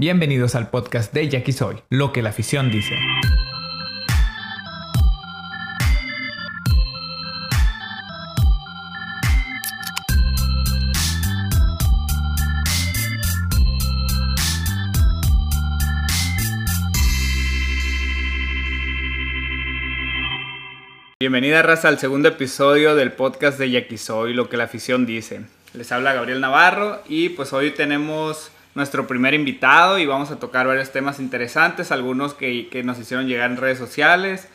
Bienvenidos al podcast de Jackie Soy, lo que la afición dice. Bienvenida raza al segundo episodio del podcast de Jackie Soy, lo que la afición dice. Les habla Gabriel Navarro y pues hoy tenemos nuestro primer invitado y vamos a tocar varios temas interesantes, algunos que, que nos hicieron llegar en redes sociales.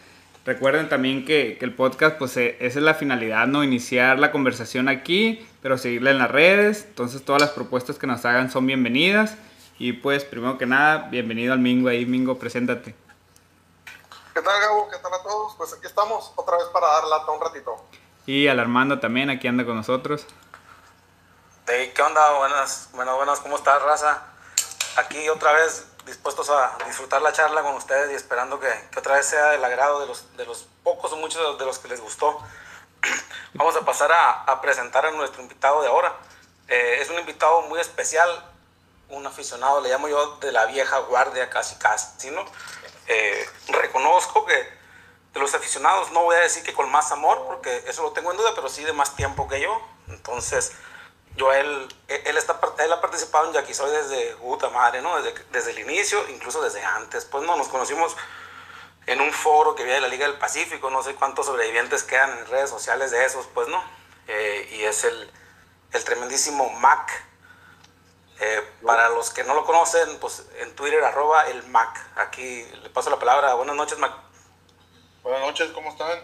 Recuerden también que, que, el podcast, pues eh, esa es la finalidad, ¿no? Iniciar la conversación aquí, pero seguirla en las redes. Entonces todas las propuestas que nos hagan son bienvenidas. Y pues, primero que nada, bienvenido al Mingo ahí. Mingo, preséntate. ¿Qué tal, Gabo? ¿Qué tal a todos? Pues aquí estamos otra vez para dar lata un ratito. Y al Armando también, aquí anda con nosotros. Hey, ¿qué onda? Buenas, buenas, buenas, ¿cómo estás, raza? Aquí otra vez dispuestos a disfrutar la charla con ustedes y esperando que, que otra vez sea del agrado de los, de los pocos o muchos de los que les gustó. Vamos a pasar a, a presentar a nuestro invitado de ahora. Eh, es un invitado muy especial, un aficionado, le llamo yo de la vieja guardia casi casi, ¿no? Eh, reconozco que de los aficionados no voy a decir que con más amor, porque eso lo tengo en duda, pero sí de más tiempo que yo. Entonces, yo él, él, está, él ha participado en Yaquisoy desde puta madre, ¿no? Desde, desde el inicio, incluso desde antes. Pues no, nos conocimos en un foro que había de la Liga del Pacífico, no sé cuántos sobrevivientes quedan en redes sociales de esos, pues no. Eh, y es el, el tremendísimo Mac. Eh, para los que no lo conocen, pues en Twitter, arroba el Mac. Aquí le paso la palabra. Buenas noches, Mac. Buenas noches, ¿cómo están?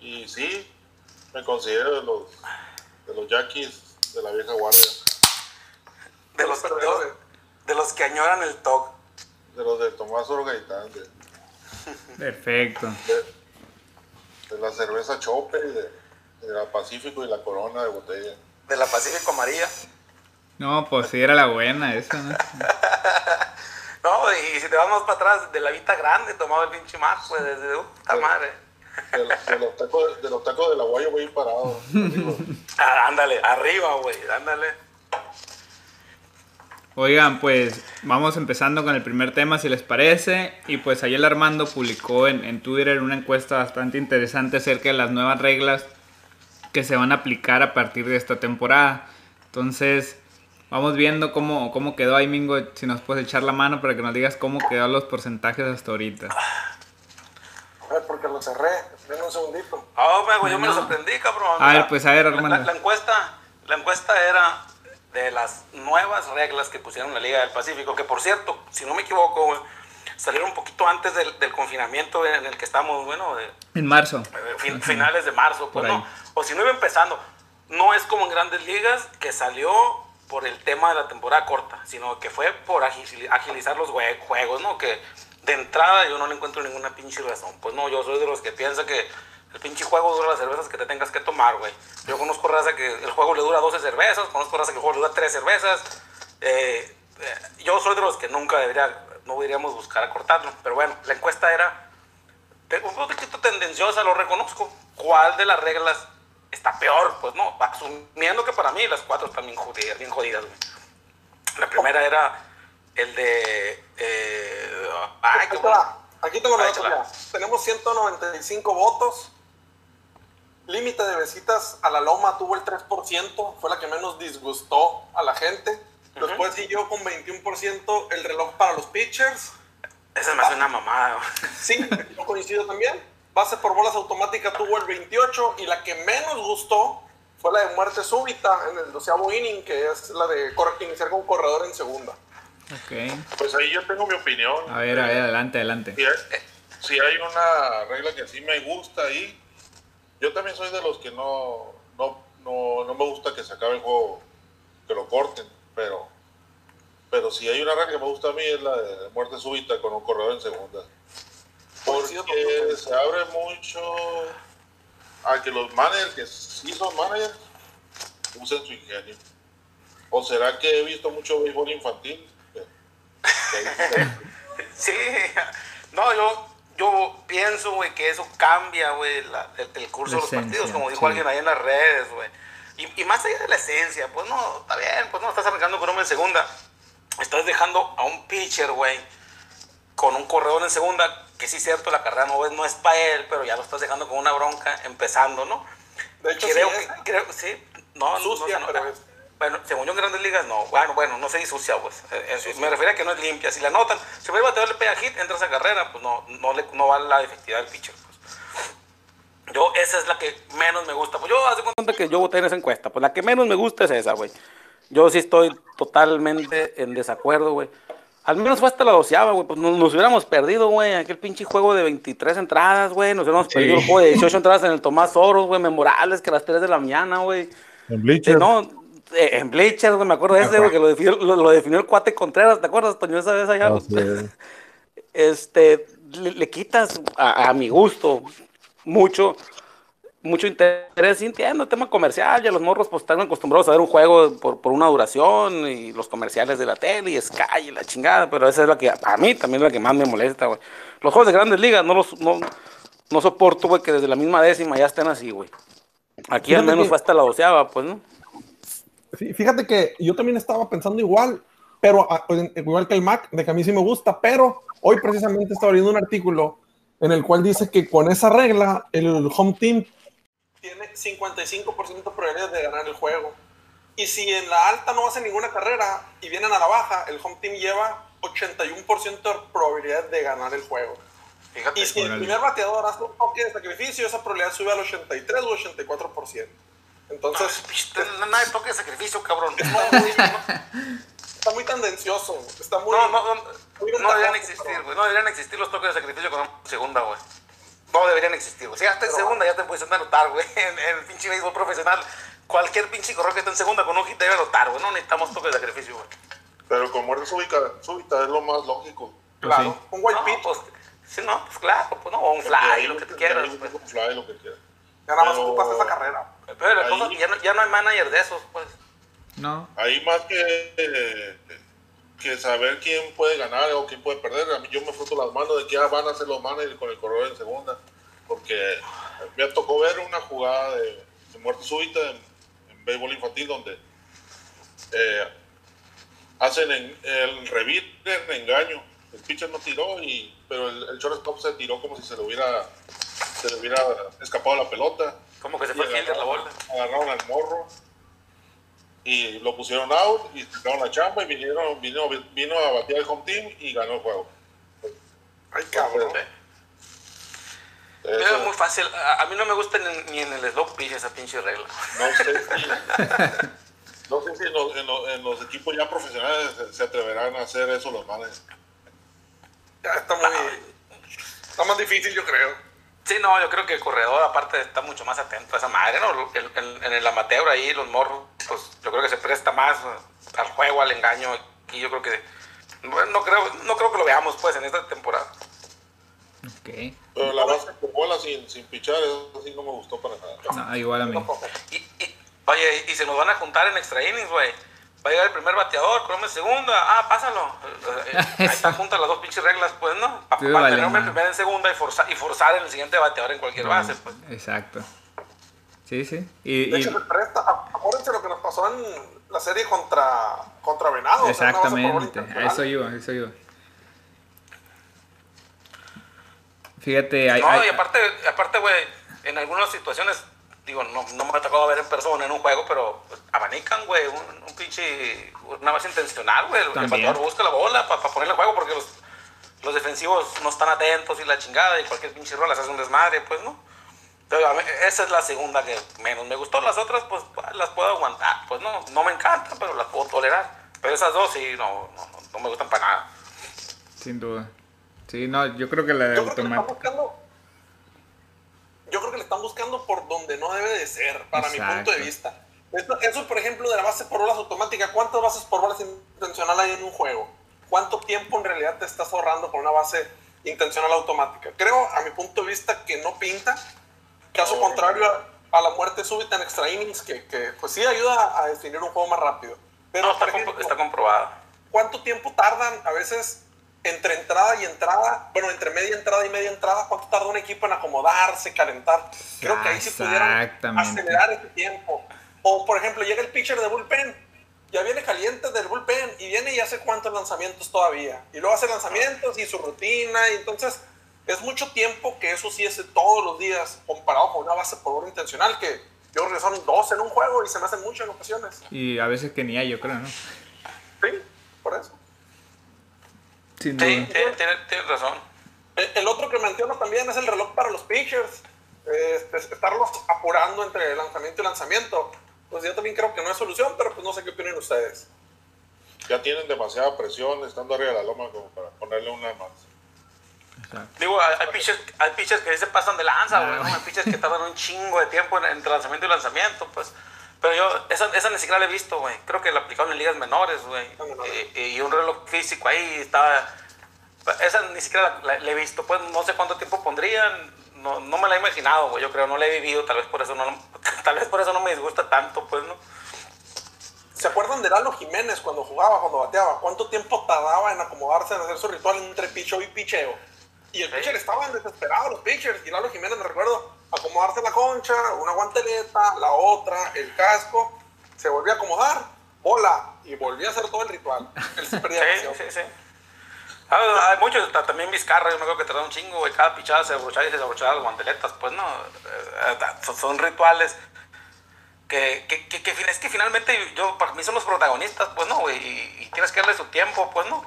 Y sí, me considero de los, de los Yaquis de la vieja guardia. De los, de los, de los que añoran el TOC. De los de Tomás Orgaitán. De, Perfecto. de, de la cerveza Chope, de, de la Pacífico y la Corona de botella. De la Pacífico Amarilla. No, pues sí, era la buena esa, ¿no? no, y si te vas más para atrás, de la Vita Grande, tomaba el pinche Mac, pues desde puta De- madre. De, de los tacos de los tacos del aguayo voy parado. Ah, ándale, arriba, güey, ándale. Oigan, pues vamos empezando con el primer tema, si les parece. Y pues ayer Armando publicó en, en Twitter una encuesta bastante interesante acerca de las nuevas reglas que se van a aplicar a partir de esta temporada. Entonces, vamos viendo cómo, cómo quedó ahí, Mingo. Si nos puedes echar la mano para que nos digas cómo quedaron los porcentajes hasta ahorita. A ver, porque lo cerré. Ven un segundito. Ah, hombre, güey, yo me lo sorprendí, cabrón. A ver, pues, a ver, Armando. La, la encuesta, la encuesta era de las nuevas reglas que pusieron la Liga del Pacífico, que por cierto, si no me equivoco, güey, salieron un poquito antes del, del confinamiento en el que estamos, bueno, de, En marzo. Eh, fin- finales de marzo, pues no. O si no iba empezando. No es como en grandes ligas que salió por el tema de la temporada corta, sino que fue por agil- agilizar los jue- juegos, ¿no? Que de entrada yo no le encuentro ninguna pinche razón. Pues no, yo soy de los que piensa que el pinche juego dura las cervezas que te tengas que tomar, güey. Yo conozco raza que el juego le dura 12 cervezas, conozco raza que el juego le dura 3 cervezas. Eh, eh, yo soy de los que nunca debería, no deberíamos buscar acortarlo. Pero bueno, la encuesta era un poquito tendenciosa, lo reconozco. ¿Cuál de las reglas está peor? Pues no, asumiendo que para mí las cuatro están bien jodidas. Bien jodidas güey. La primera era el de... eh, ay, qué. Aquí tengo la otra. Tenemos 195 votos. Límite de visitas a la Loma tuvo el 3%. Fue la que menos disgustó a la gente. Después siguió con 21% el reloj para los pitchers. Esa me hace una mamada. Sí, yo coincido también. Base por bolas automática tuvo el 28 y la que menos gustó fue la de muerte súbita en el doceavo inning, que es la de iniciar con corredor en segunda. Ok. Pues ahí yo tengo mi opinión. A ver, a ver, adelante, adelante. Si hay, si hay una regla que sí me gusta ahí, yo también soy de los que no, no, no, no me gusta que se acabe el juego, que lo corten, pero, pero si hay una regla que me gusta a mí es la de muerte súbita con un corredor en segunda. Porque se abre mucho a que los managers, que sí son managers, usen su ingenio. ¿O será que he visto mucho béisbol infantil? Sí, no, yo, yo pienso, güey, que eso cambia, güey, el, el curso La de los esencia, partidos, como dijo sí. alguien ahí en las redes, güey. Y, y más allá de la esencia, pues no, está bien, pues no, estás arrancando con hombre en segunda. estás dejando a un pitcher, güey, con un corredor en segunda, que sí es cierto, la carrera no es, no es para él, pero ya lo estás dejando con una bronca empezando, ¿no? De hecho, creo sí que, es. creo, sí, no, Sucia, no, no, pero no. Bueno, según yo en Grandes Ligas, no. Bueno, bueno, no se disucia, pues. Eh, Me refiero a que no es limpia. Si la notan, si el bateador le pega hit, entra esa carrera, pues no, no, le, no va la efectividad del pitcher. Pues. Yo, esa es la que menos me gusta. Pues yo, hace cuenta que yo voté en esa encuesta. Pues la que menos me gusta es esa, güey. Yo sí estoy totalmente en desacuerdo, güey. Al menos fue hasta la doceava, güey. Pues nos, nos hubiéramos perdido, güey. Aquel pinche juego de 23 entradas, güey. Nos hubiéramos perdido el juego de 18 entradas en el Tomás Oros, güey. Memorables que a las 3 de la mañana, güey. En Bleacher. no, eh, en Bleachers, güey, me acuerdo de ese, güey, que lo definió, lo, lo definió el cuate Contreras, ¿te acuerdas, Toño, esa vez allá? Es. Este, le, le quitas, a, a mi gusto, mucho, mucho interés, entiendo, el tema comercial, ya los morros pues están acostumbrados a ver un juego por, por una duración, y los comerciales de la tele, y Sky, y la chingada, pero esa es la que, a mí también es la que más me molesta, güey. Los juegos de grandes ligas, no los, no, no soporto, güey, que desde la misma décima ya estén así, güey. Aquí al menos fue hasta la doceava, pues, ¿no? Fí- Fíjate que yo también estaba pensando igual, pero a- en- igual que el Mac, de que a mí sí me gusta, pero hoy precisamente estaba leyendo un artículo en el cual dice que con esa regla el home team tiene 55% de probabilidades de ganar el juego. Y si en la alta no hace ninguna carrera y vienen a la baja, el home team lleva 81% de probabilidad de ganar el juego. Fíjate. Y si el primer bateador hace un toque de sacrificio, esa probabilidad sube al 83 o 84%. Entonces, No, no hay toque de sacrificio, cabrón. está muy, está muy tendencioso. Está muy. No, no, no, muy no deberían existir, güey. No deberían existir los toques de sacrificio con una segunda, güey. No deberían existir, güey. Si ya está en segunda, ya te puedes anotar, güey. En, en el pinche béisbol profesional, cualquier pinche corredor que esté en segunda con un hit debe anotar, güey. No necesitamos toques de sacrificio, güey. Pero con muerte súbita, súbita es lo más lógico. Claro, Sí. un white No, pitch. pues, sí, no, pues claro, pues no, o un fly, lo que tú ahí quieras, un pues. fly, lo que quieras. ya nada más pero- ocupas esa carrera. Pero la Ahí- cosa es que ya no, ya no hay manager de esos, pues. No. Ahí más que, eh, que saber quién puede ganar o quién puede perder, a mí yo me froto las manos de que ya van a ser los managers con el corredor en segunda. Porque me tocó ver una jugada de, de muerte súbita en, en béisbol infantil donde eh, hacen en, el revite en engaño. El pitcher no tiró, y, pero el, el shortstop se tiró como si se le hubiera, se le hubiera escapado la pelota. Como que se fue fielder la bola. Agarraron al morro y lo pusieron out y sacaron la chamba y vinieron, vino, vino a batear el home team y ganó el juego. Ay, cabrón. Es muy fácil. A, a mí no me gusta ni, ni en el slow pitch esa pinche regla. no sé si, no sé si en, los, en los- en los equipos ya profesionales se, se atreverán a hacer eso los managers. Ya está muy. Está más difícil, yo creo. Sí, no, yo creo que el corredor aparte está mucho más atento a esa madre, ¿no? El- el- en el amateur ahí, los morros, pues yo creo que se presta más al juego, al engaño. Y yo creo que, bueno, no creo, no creo que lo veamos pues en esta temporada. Ok. Pero la base con bola sin, sin pichar, eso sí no me gustó para nada. No, igual a mí. Tampoco. Y, y- oye, y se nos van a juntar en extra innings, güey. Va a llegar el primer bateador, Crome segunda. Ah, pásalo. Eh, eh, Ahí están juntas las dos pinches reglas, pues, ¿no? Para Sí, vale, tener primero en segunda y, forzar y forzar en el siguiente bateador en cualquier base, pues. Exacto. Sí, sí. Y, De y- hecho, se presta. Acuérdense lo que nos pasó en la serie contra, contra bola exactamente. A eso iba, a eso iba. Fíjate, hay, No, hay- y aparte, aparte, güey, en algunas situaciones, digo, no, no me ha tocado ver en persona en un juego, pero pues, abanican, güey, un, un pinche, una base intencional, güey. El bateador busca la bola para ponerle el juego porque los, los defensivos no están atentos y la chingada y cualquier pinche rola se hace un desmadre, pues, ¿no? Entonces, mí- esa es la segunda que menos me gustó. Las otras, pues, las puedo aguantar. Pues no, no me encantan, pero las puedo tolerar. Pero esas dos sí, no, no, no, no me gustan para nada. sin duda. Sí, no, yo creo que la de Yo creo que le están automático. buscando. Yo creo que le están buscando por donde no debe de ser, para mi punto de Exacto. vista. Eso, eso, por ejemplo, de la base por bolas automática, ¿cuántas bases por bolas intencional hay en un juego? ¿Cuánto tiempo en realidad te estás ahorrando con una base intencional automática? Creo, a mi punto de vista, que no pinta. Caso contrario a, a la muerte súbita en extra innings, que, que, pues sí ayuda a definir un juego más rápido. Pero, No, está, por compro- ejemplo, está comprobado. ¿cuánto tiempo tardan a veces entre entrada y entrada? Bueno, entre media entrada y media entrada, ¿cuánto tarda un equipo en acomodarse, calentar? Creo que ahí sí pudieran acelerar ese tiempo. O, por ejemplo, llega el pitcher de bullpen, ya viene caliente del bullpen y viene y hace cuántos lanzamientos todavía. Y luego hace lanzamientos y su rutina. Y entonces es mucho tiempo que eso sí hace todos los días comparado con una base por hora intencional que yo creo que son dos en un juego y se me hacen mucho en ocasiones. Y a veces que ni hay, yo creo, ¿no? Sí, por eso. Sin Sí, duda. tiene- tiene- tienes razón. El, el otro que menciono también es el reloj para los pitchers. Este, estarlos apurando entre lanzamiento y lanzamiento. Pues yo también creo que no es solución, pero pues no sé qué opinan ustedes. Ya tienen demasiada presión estando arriba de la loma como para ponerle una más. Exacto. Digo, hay, pitchers, hay pitchers que se pasan de lanza, güey. ¿no? Hay pitchers que tardan un chingo de tiempo en- entre lanzamiento y lanzamiento, pues. Pero yo, esa, esa ni siquiera la he visto, güey. Creo que la aplicaron en ligas menores, güey. Ah, menores. Y, y un reloj físico ahí estaba... Esa ni siquiera la, la he visto, pues no sé cuánto tiempo pondrían. No, no me la he imaginado, güey. Yo creo, no la he vivido, tal vez por eso no, tal vez por eso no me disgusta tanto, pues, ¿no? ¿Se acuerdan de Lalo Jiménez cuando jugaba, cuando bateaba? ¿Cuánto tiempo tardaba en acomodarse, en hacer su ritual entre picheo y picheo? Y el Sí. pitcher estaban desesperados, los pitchers. Y Lalo Jiménez, me recuerdo, acomodarse la concha, una guanteleta, la otra, el casco. Se volvía a acomodar, bola, y volvía a hacer todo el ritual. Perdía Sí, sí, sí. Ah, hay muchos, ta- también Vizcarra, yo me acuerdo que tardaba un chingo, güey, cada pichada se abrochaba y se desabrochaba las guanteletas, pues no, eh, eh, son, rituales que, que, que, que es que finalmente yo, para mí son los protagonistas, pues no, güey, y, y tienes que darle su tiempo, pues no.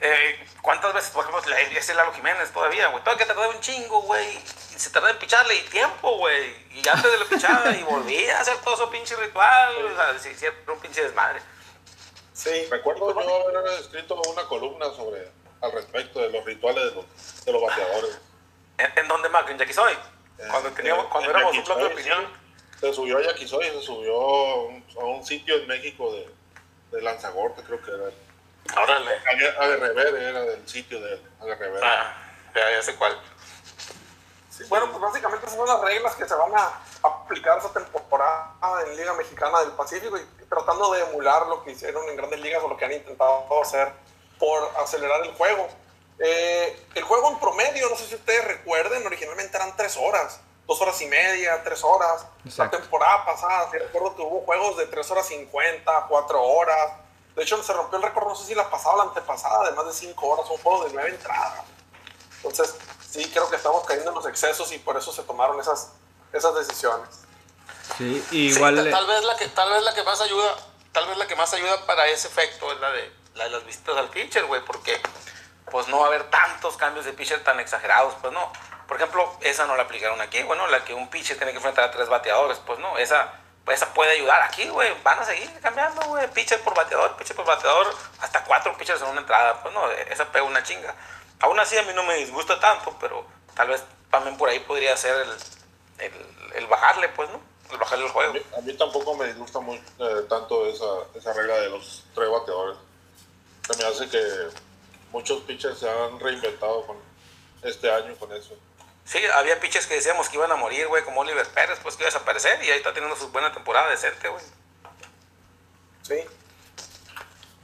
Eh, ¿Cuántas veces, por ejemplo, le- es el Lalo Jiménez todavía, güey? Todavía que tardaba un chingo, güey. Y se tardaba en picharle y tiempo, güey. Y antes de la pichada, y volvía a hacer todo su pinche ritual. O sea, un pinche desmadre. Sí. Recuerdo yo haber escrito una columna sobre al respecto de los rituales de los, de los bateadores. ¿En, en dónde, Mac? ¿En Yaquisoy? Cuando, teníamos, cuando en éramos un blog de Yaquisoy, opinión. sí. Se subió a Yaquisoy, se subió a un, a un sitio en México de, de Lanzagorte, creo que era. Órale. Aguerrevere era del sitio de Aguerrevere. Ah, ya, ya sé cuál. Sí, Bueno, pues básicamente son las reglas que se van a aplicar esta temporada en Liga Mexicana del Pacífico y tratando de emular lo que hicieron en grandes ligas o lo que han intentado hacer por acelerar el juego. Eh, el juego en promedio, no sé si ustedes recuerden, originalmente eran tres horas, dos horas y media, tres horas. Exacto. La temporada pasada, recuerdo que hubo juegos de tres horas cincuenta, cuatro horas. De hecho, se rompió el récord, no sé si la pasada o la antepasada, de más de cinco horas, un juego de nueve entradas. Entonces, sí, creo que estamos cayendo en los excesos y por eso se tomaron esas, esas decisiones. Sí, Sí, igual. eh, tal vez la que tal vez la que más ayuda, tal vez la que más ayuda para ese efecto es la de La de las visitas al pitcher, güey, porque pues no va a haber tantos cambios de pitcher tan exagerados, pues no. Por ejemplo, esa no la aplicaron aquí, bueno, la que un pitcher tiene que enfrentar a tres bateadores, pues no, esa, esa puede ayudar aquí, güey, van a seguir cambiando, güey, pitcher por bateador, pitcher por bateador, hasta cuatro pitchers en una entrada, pues no, esa pega una chinga. Aún así a mí no me disgusta tanto, pero tal vez también por ahí podría ser el, el, bajarle, pues, ¿no? El bajarle el juego. a mí tampoco me disgusta muy, eh, tanto esa, esa regla de los tres bateadores. Se me hace que muchos pitchers se han reinventado con este año con eso. Sí, había pitchers que decíamos que iban a morir, güey, como Oliver Pérez, pues que iba a desaparecer y ahí está teniendo su buena temporada decente, güey. Sí.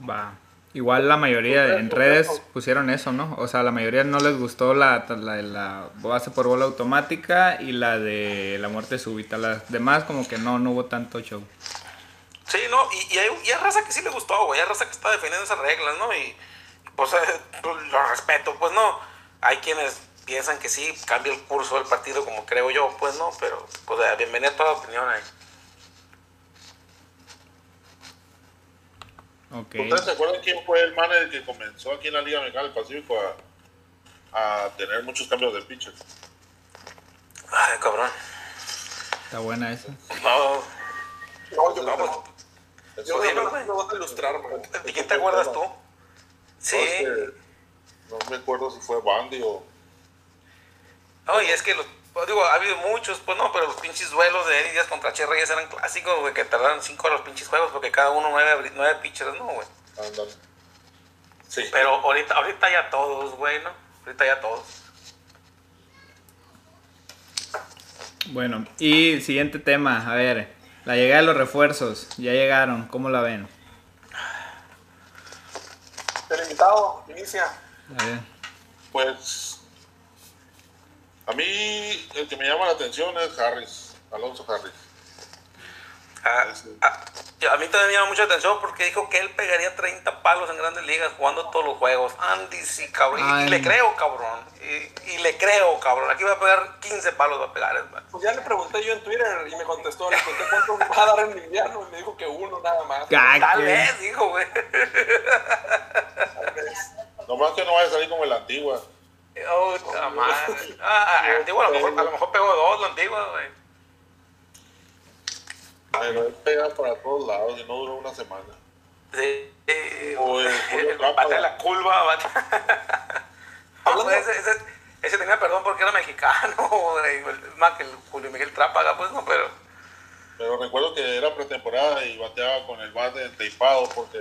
Va. Igual la mayoría de- en redes pusieron eso, ¿no? O sea, la mayoría no les gustó la, la, la base por bola automática y la de la muerte súbita. Las demás como que no, no hubo tanto show. Sí, no, y, y, hay, y hay raza que sí le gustó, güey, hay raza que está defendiendo esas reglas, ¿no? Y pues eh, pues, lo respeto, pues no. Hay quienes piensan que sí, cambia el curso del partido como creo yo, pues no, pero pues eh, bienvenida a toda opinión ahí. Ok. ¿Ustedes se acuerdan quién fue el manager que comenzó aquí en la Liga Mexicana del Pacífico a, a tener muchos cambios de pitchers? Ay, cabrón. Está buena esa. No, No, yo no. Yo no, dime, güey. no vas a ilustrar. ¿de quién te acuerdas tú? Sí. No me acuerdo si fue Bandy o... No, y es que los, pues, digo, ha habido muchos, pues no, pero los pinches duelos de Eddie Díaz contra Che Reyes eran clásicos, güey, que tardaron cinco los pinches juegos porque cada uno nueve, nueve pitchers, ¿no, güey? Ándale. Sí. Pero ahorita, ahorita ya todos, güey, ¿no? Ahorita ya todos. Bueno, y siguiente tema. A ver, la llegada de los refuerzos. Ya llegaron. ¿Cómo la ven? El invitado inicia. A ver. Pues a mí el que me llama la atención es Harris, Alonso Harris. Ah, ah, a mí también me llama mucha atención porque dijo que él pegaría 30 palos en grandes ligas jugando todos los juegos. Andy, sí, cabrón. Y, y le creo, cabrón. Y, y, le creo, cabrón. Aquí va a pegar 15 palos, va a pegar. Man. Pues ya le pregunté yo en Twitter y me contestó. Le pregunté cuánto va a dar en invierno y me dijo que uno nada más. Tal vez, dijo, güey. Nomás que no vaya a salir como el antiguo. Oh, madre. Ah, el antiguo a lo mejor, a lo mejor pegó dos, la antigua, güey. Pero él pega para todos lados y no duró una semana. Sí. O el Julio Bate la curva, bate. no, ese, ese, ese, tenía perdón porque era mexicano, más que el Julio Miguel Trápaga, pues no, pero. Pero recuerdo que era pretemporada y bateaba con el bate enteipado porque.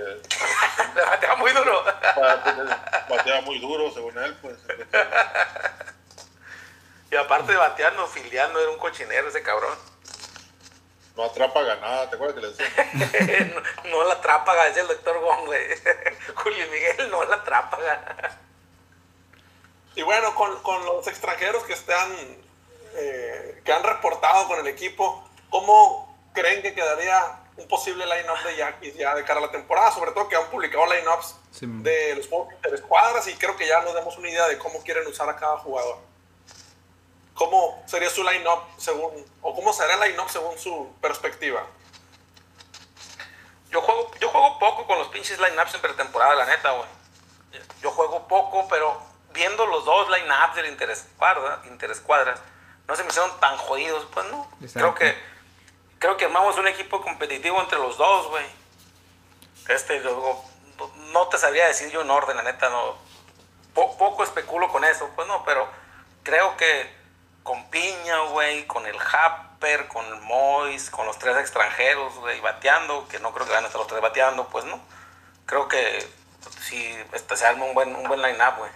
bateaba muy duro. bateaba muy duro, según él, pues. y aparte de bateando, filiando, era un cochinero ese cabrón no atrapa ganada, ¿te acuerdas que le decía? no, no, la atrapa, es el doctor Gong, güey. Julio Miguel no la atrapa. Y bueno, con, con, los extranjeros que están, eh, que han reportado con el equipo, ¿cómo creen que quedaría un posible line-up de Yankees ya de cara a la temporada? Sobre todo que han publicado line-ups sí. de los juegos de escuadras y creo que ya nos damos una idea de cómo quieren usar a cada jugador. ¿Cómo sería su line-up según, o cómo será el line-up según su perspectiva? Yo juego, yo juego poco con los pinches line-ups en pretemporada, la neta, güey. Yo juego poco, pero viendo los dos line-ups del Interescuadra, Interescuadras, no se me hicieron tan jodidos, pues no. Creo que, creo que armamos un equipo competitivo entre los dos, güey. Este, luego, no te sabría decir yo un orden, la neta, no. poco especulo con eso, pues no, pero creo que con Piña, güey, con el Happer, con el Mois, con los tres extranjeros, güey, bateando, que no creo que van a estar los tres bateando, pues no. Creo que sí, este, se arma un buen, un buen line-up, güey.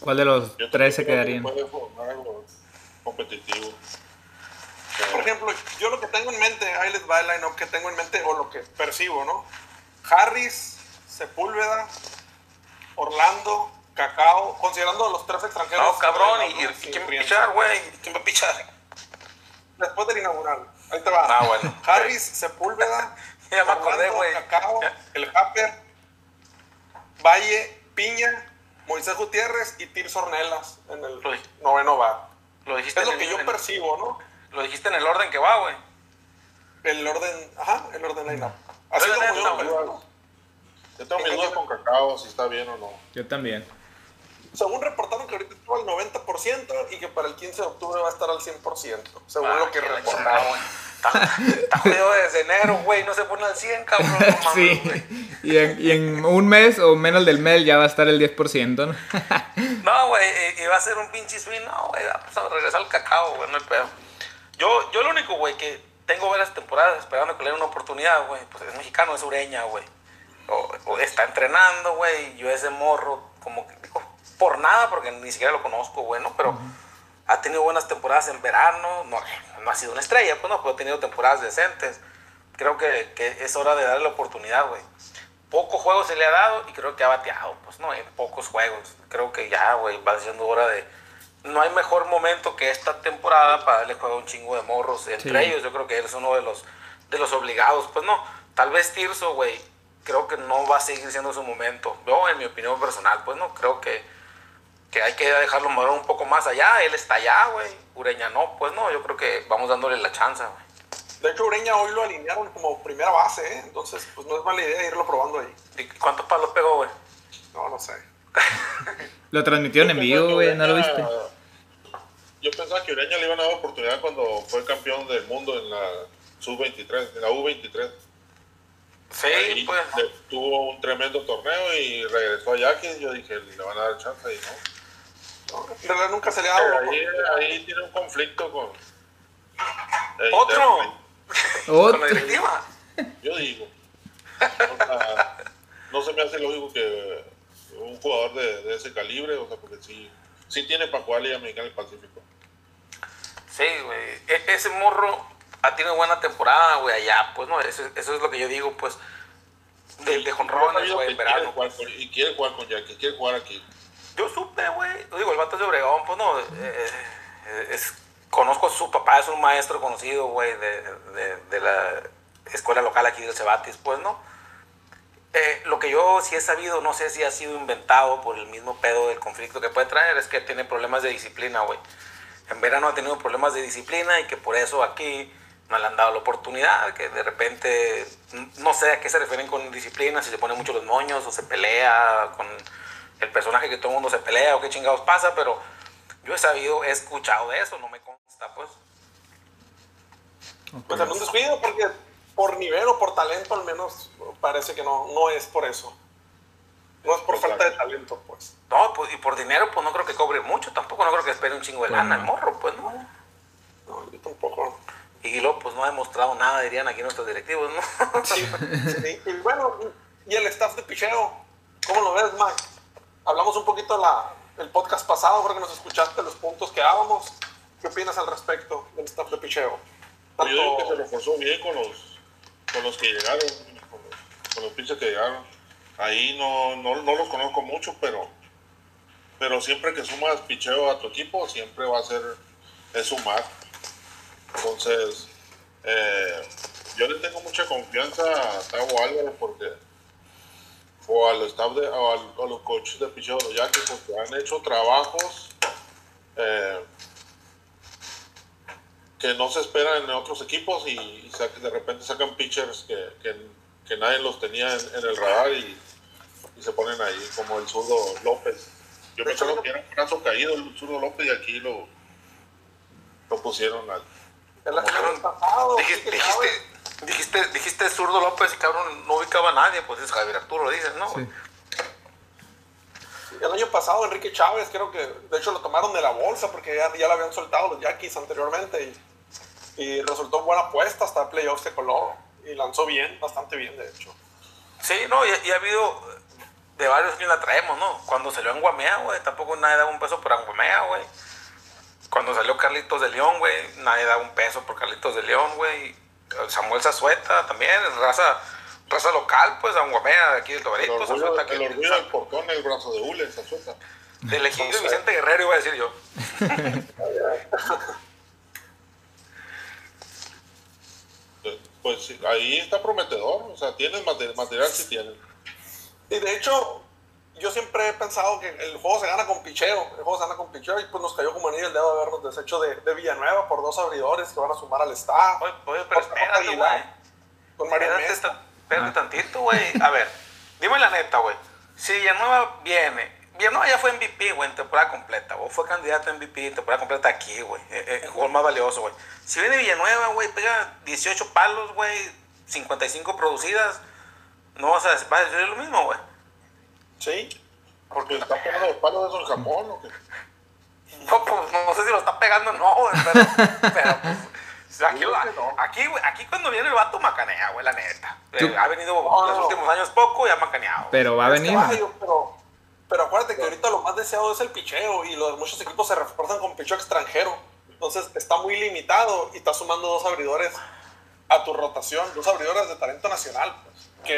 ¿Cuál de los yo tres se quedarían? Competitivo. Por ejemplo, yo lo que tengo en mente, ahí les va el line-up que tengo en mente o lo que percibo, ¿no? Harris, Sepúlveda, Orlando, Cacao, considerando los tres extranjeros. No, cabrón, ¿y, ¿y quién va a pichar, güey? ¿Quién va a pichar? Después del inaugural. Ahí te va. Ah, bueno. Harris, Sepúlveda, ya me acordé, güey. Cacao, el Happer, Valle, Piña, Moisés Gutiérrez y Tirso Ornelas en el noveno bar. Lo dijiste es lo en que el, yo en, percibo, ¿no? Lo dijiste en el orden que va, güey. El orden, ajá, el orden line-up. Así No, como yo no, lo percibo. Yo tengo mis dudas con Cacao, si está bien o no. Yo también. Según reportaron que ahorita estuvo al 90% y que para el 15 de octubre va a estar al 100%, según Ah, lo que reportaron. Está, jodido desde enero, güey. No se pone al 100, cabrón. No mames, Sí, güey. y en, y en un mes o menos del mes ya va a estar el 10%, ¿no? No, güey, y- va a ser un pinche swing. No, güey, vamos a regresar al cacao, güey, no hay pedo. Yo, yo lo único, güey, que tengo varias temporadas esperando que le den una oportunidad, güey, pues es mexicano, es ureña, güey. O, o está entrenando, güey, yo ese morro, como que, digo, por nada, porque ni siquiera lo conozco, güey, ¿no? Pero ha tenido buenas temporadas en verano, no, no ha sido una estrella, pues no, pero ha tenido temporadas decentes. Creo que, que es hora de darle la oportunidad, güey poco juego se le ha dado y creo que ha bateado, pues no, en pocos juegos. Creo que ya, güey, va siendo hora de... No hay mejor momento que esta temporada para darle juego a un chingo de morros. Entre Sí. ellos yo creo que él es uno de los, de los obligados. Pues no, tal vez Tirso, güey, creo que no va a seguir siendo su momento. Yo, en mi opinión personal, pues no, creo que, que hay que dejarlo mover un poco más allá. Él está allá, güey. Ureña no, pues no, yo creo que vamos dándole la chance, güey. De hecho, Ureña hoy lo alinearon como primera base, ¿eh? entonces pues no es mala idea irlo probando ahí. ¿Y cuántos palos pegó, güey? No, no sé. Lo transmitieron en vivo, güey, ¿no lo viste? Yo pensaba que Ureña le iban a dar oportunidad cuando fue campeón del mundo en la sub-23, en la U-23. Sí, Ahí pues. tuvo un tremendo torneo y regresó a Yaquis. Yo dije, le van a dar chance y no. No, en realidad nunca se le ha dado Ahí, tiene un conflicto con. eh, ¿Otro? Otro. Con la directiva. Yo digo. O sea, no se me hace lógico que un jugador de, de ese calibre, o sea, porque sí, sí tiene para jugar Liga Mexicana del Pacífico. Sí, güey. E- ese morro ha tenido buena temporada, güey, allá. Pues no, eso, eso es lo que yo digo, pues. De, de jonrones, güey, en quiere verano. jugar y quiere jugar con Yaquis, quiere jugar aquí. Yo supe, güey. Digo, el vato es de Obregón, pues no. eh, eh, es conozco a su papá, es un maestro conocido, güey, de, de, de la escuela local aquí del Cebatis, pues, ¿no? Eh, lo que yo sí he sabido, no sé si ha sido inventado por el mismo pedo del conflicto que puede traer, es que tiene problemas de disciplina, güey. En verano ha tenido problemas de disciplina y que por eso aquí no le han dado la oportunidad, que de repente, no sé a qué se refieren con disciplina, si se pone mucho los moños o se pelea con el personaje que todo el mundo se pelea o qué chingados pasa, pero yo he sabido, he escuchado de eso, no me consta, pues. Pues en un descuido, porque por nivel o por talento al menos parece que no, no es por eso. No es por falta de talento, pues. No, pues, y por dinero, pues no creo que cobre mucho, tampoco no creo que espere un chingo de lana el morro, pues no. No, yo tampoco. Y luego, pues no ha demostrado nada, dirían aquí nuestros directivos, ¿no? Sí, sí. Y bueno, y el staff de picheo, ¿cómo lo ves, Mike? Hablamos un poquito la, el podcast pasado, creo que nos escuchaste los puntos que dábamos. ¿Qué opinas al respecto del staff de picheo? Yo digo que se Tanto, reforzó bien con los, con los que llegaron, con los, con los pinches que llegaron. Ahí no, no, no los conozco mucho, pero, pero siempre que sumas picheo a tu equipo, siempre va a ser es sumar. Entonces, eh, yo le tengo mucha confianza a Tavo Álvarez porque o al staff de, o al- a los coaches de picheo de los Yankees porque han hecho trabajos eh, que no se esperan en otros equipos y, y de repente sacan pitchers que, que, que nadie los tenía en, en el radar y, y se ponen ahí, como el zurdo López. Yo pensaba que era un brazo caído el zurdo López y aquí lo, lo pusieron al... el año pasado, dijiste, dijiste, dijiste, dijiste zurdo López y cabrón, no ubicaba a nadie, pues es Javier Arturo, dices, ¿no? Sí. El año pasado Enrique Chávez creo que de hecho lo tomaron de la bolsa porque ya, ya lo habían soltado los Yankees anteriormente y, y resultó buena apuesta hasta playoffs se coló y lanzó bien, bastante bien de hecho. Sí, no, y, y ha habido de varios que la traemos, ¿no? Cuando salió en Guamea, güey, tampoco nadie daba un peso por Anguamea, güey. Cuando salió Carlitos de León, güey, nadie daba un peso por Carlitos de León, güey. Samuel Zazueta también, raza, raza local, pues, Anguamea, de aquí de El Tobarito, orgullo, Zazueta, que el orgullo del portón, el brazo de hule, esa suelta. del ejido Vicente Guerrero, iba a decir yo. Pues ahí está prometedor, o sea, tienen mate- material, sí tienen. Y de hecho, yo siempre he pensado que el juego se gana con picheo, el juego se gana con picheo y pues nos cayó como anillo el dedo de habernos deshecho de, de Villanueva por dos abridores que van a sumar al staff. Oye, oye, pero espérate, güey. Con Mario Espérate, tantito, güey. A ver, dime la neta, güey. Si Villanueva viene, Villanueva ya fue MVP, güey, en temporada completa, güey. Fue candidato a MVP en temporada completa aquí, güey. Eh, eh, jugó el más valioso, güey. Si viene Villanueva, güey, pega 18 palos, güey, 55 producidas, no vas a vas a decir lo mismo, güey. Sí. Porque está poniendo los palos de eso en Japón, ¿o qué? No, pues no sé si lo está pegando o no, güey, pero, pero pues, aquí, aquí, aquí cuando viene el vato macanea, güey, la neta. Tú- Eh, ha venido No, los no. últimos años poco y ha macaneado. Pero va a venir. pero, pero acuérdate que ahorita lo más deseado es el picheo y los muchos equipos se refuerzan con picheo extranjero. Entonces está muy limitado y está sumando dos abridores a tu rotación, dos abridores de talento nacional, pues, que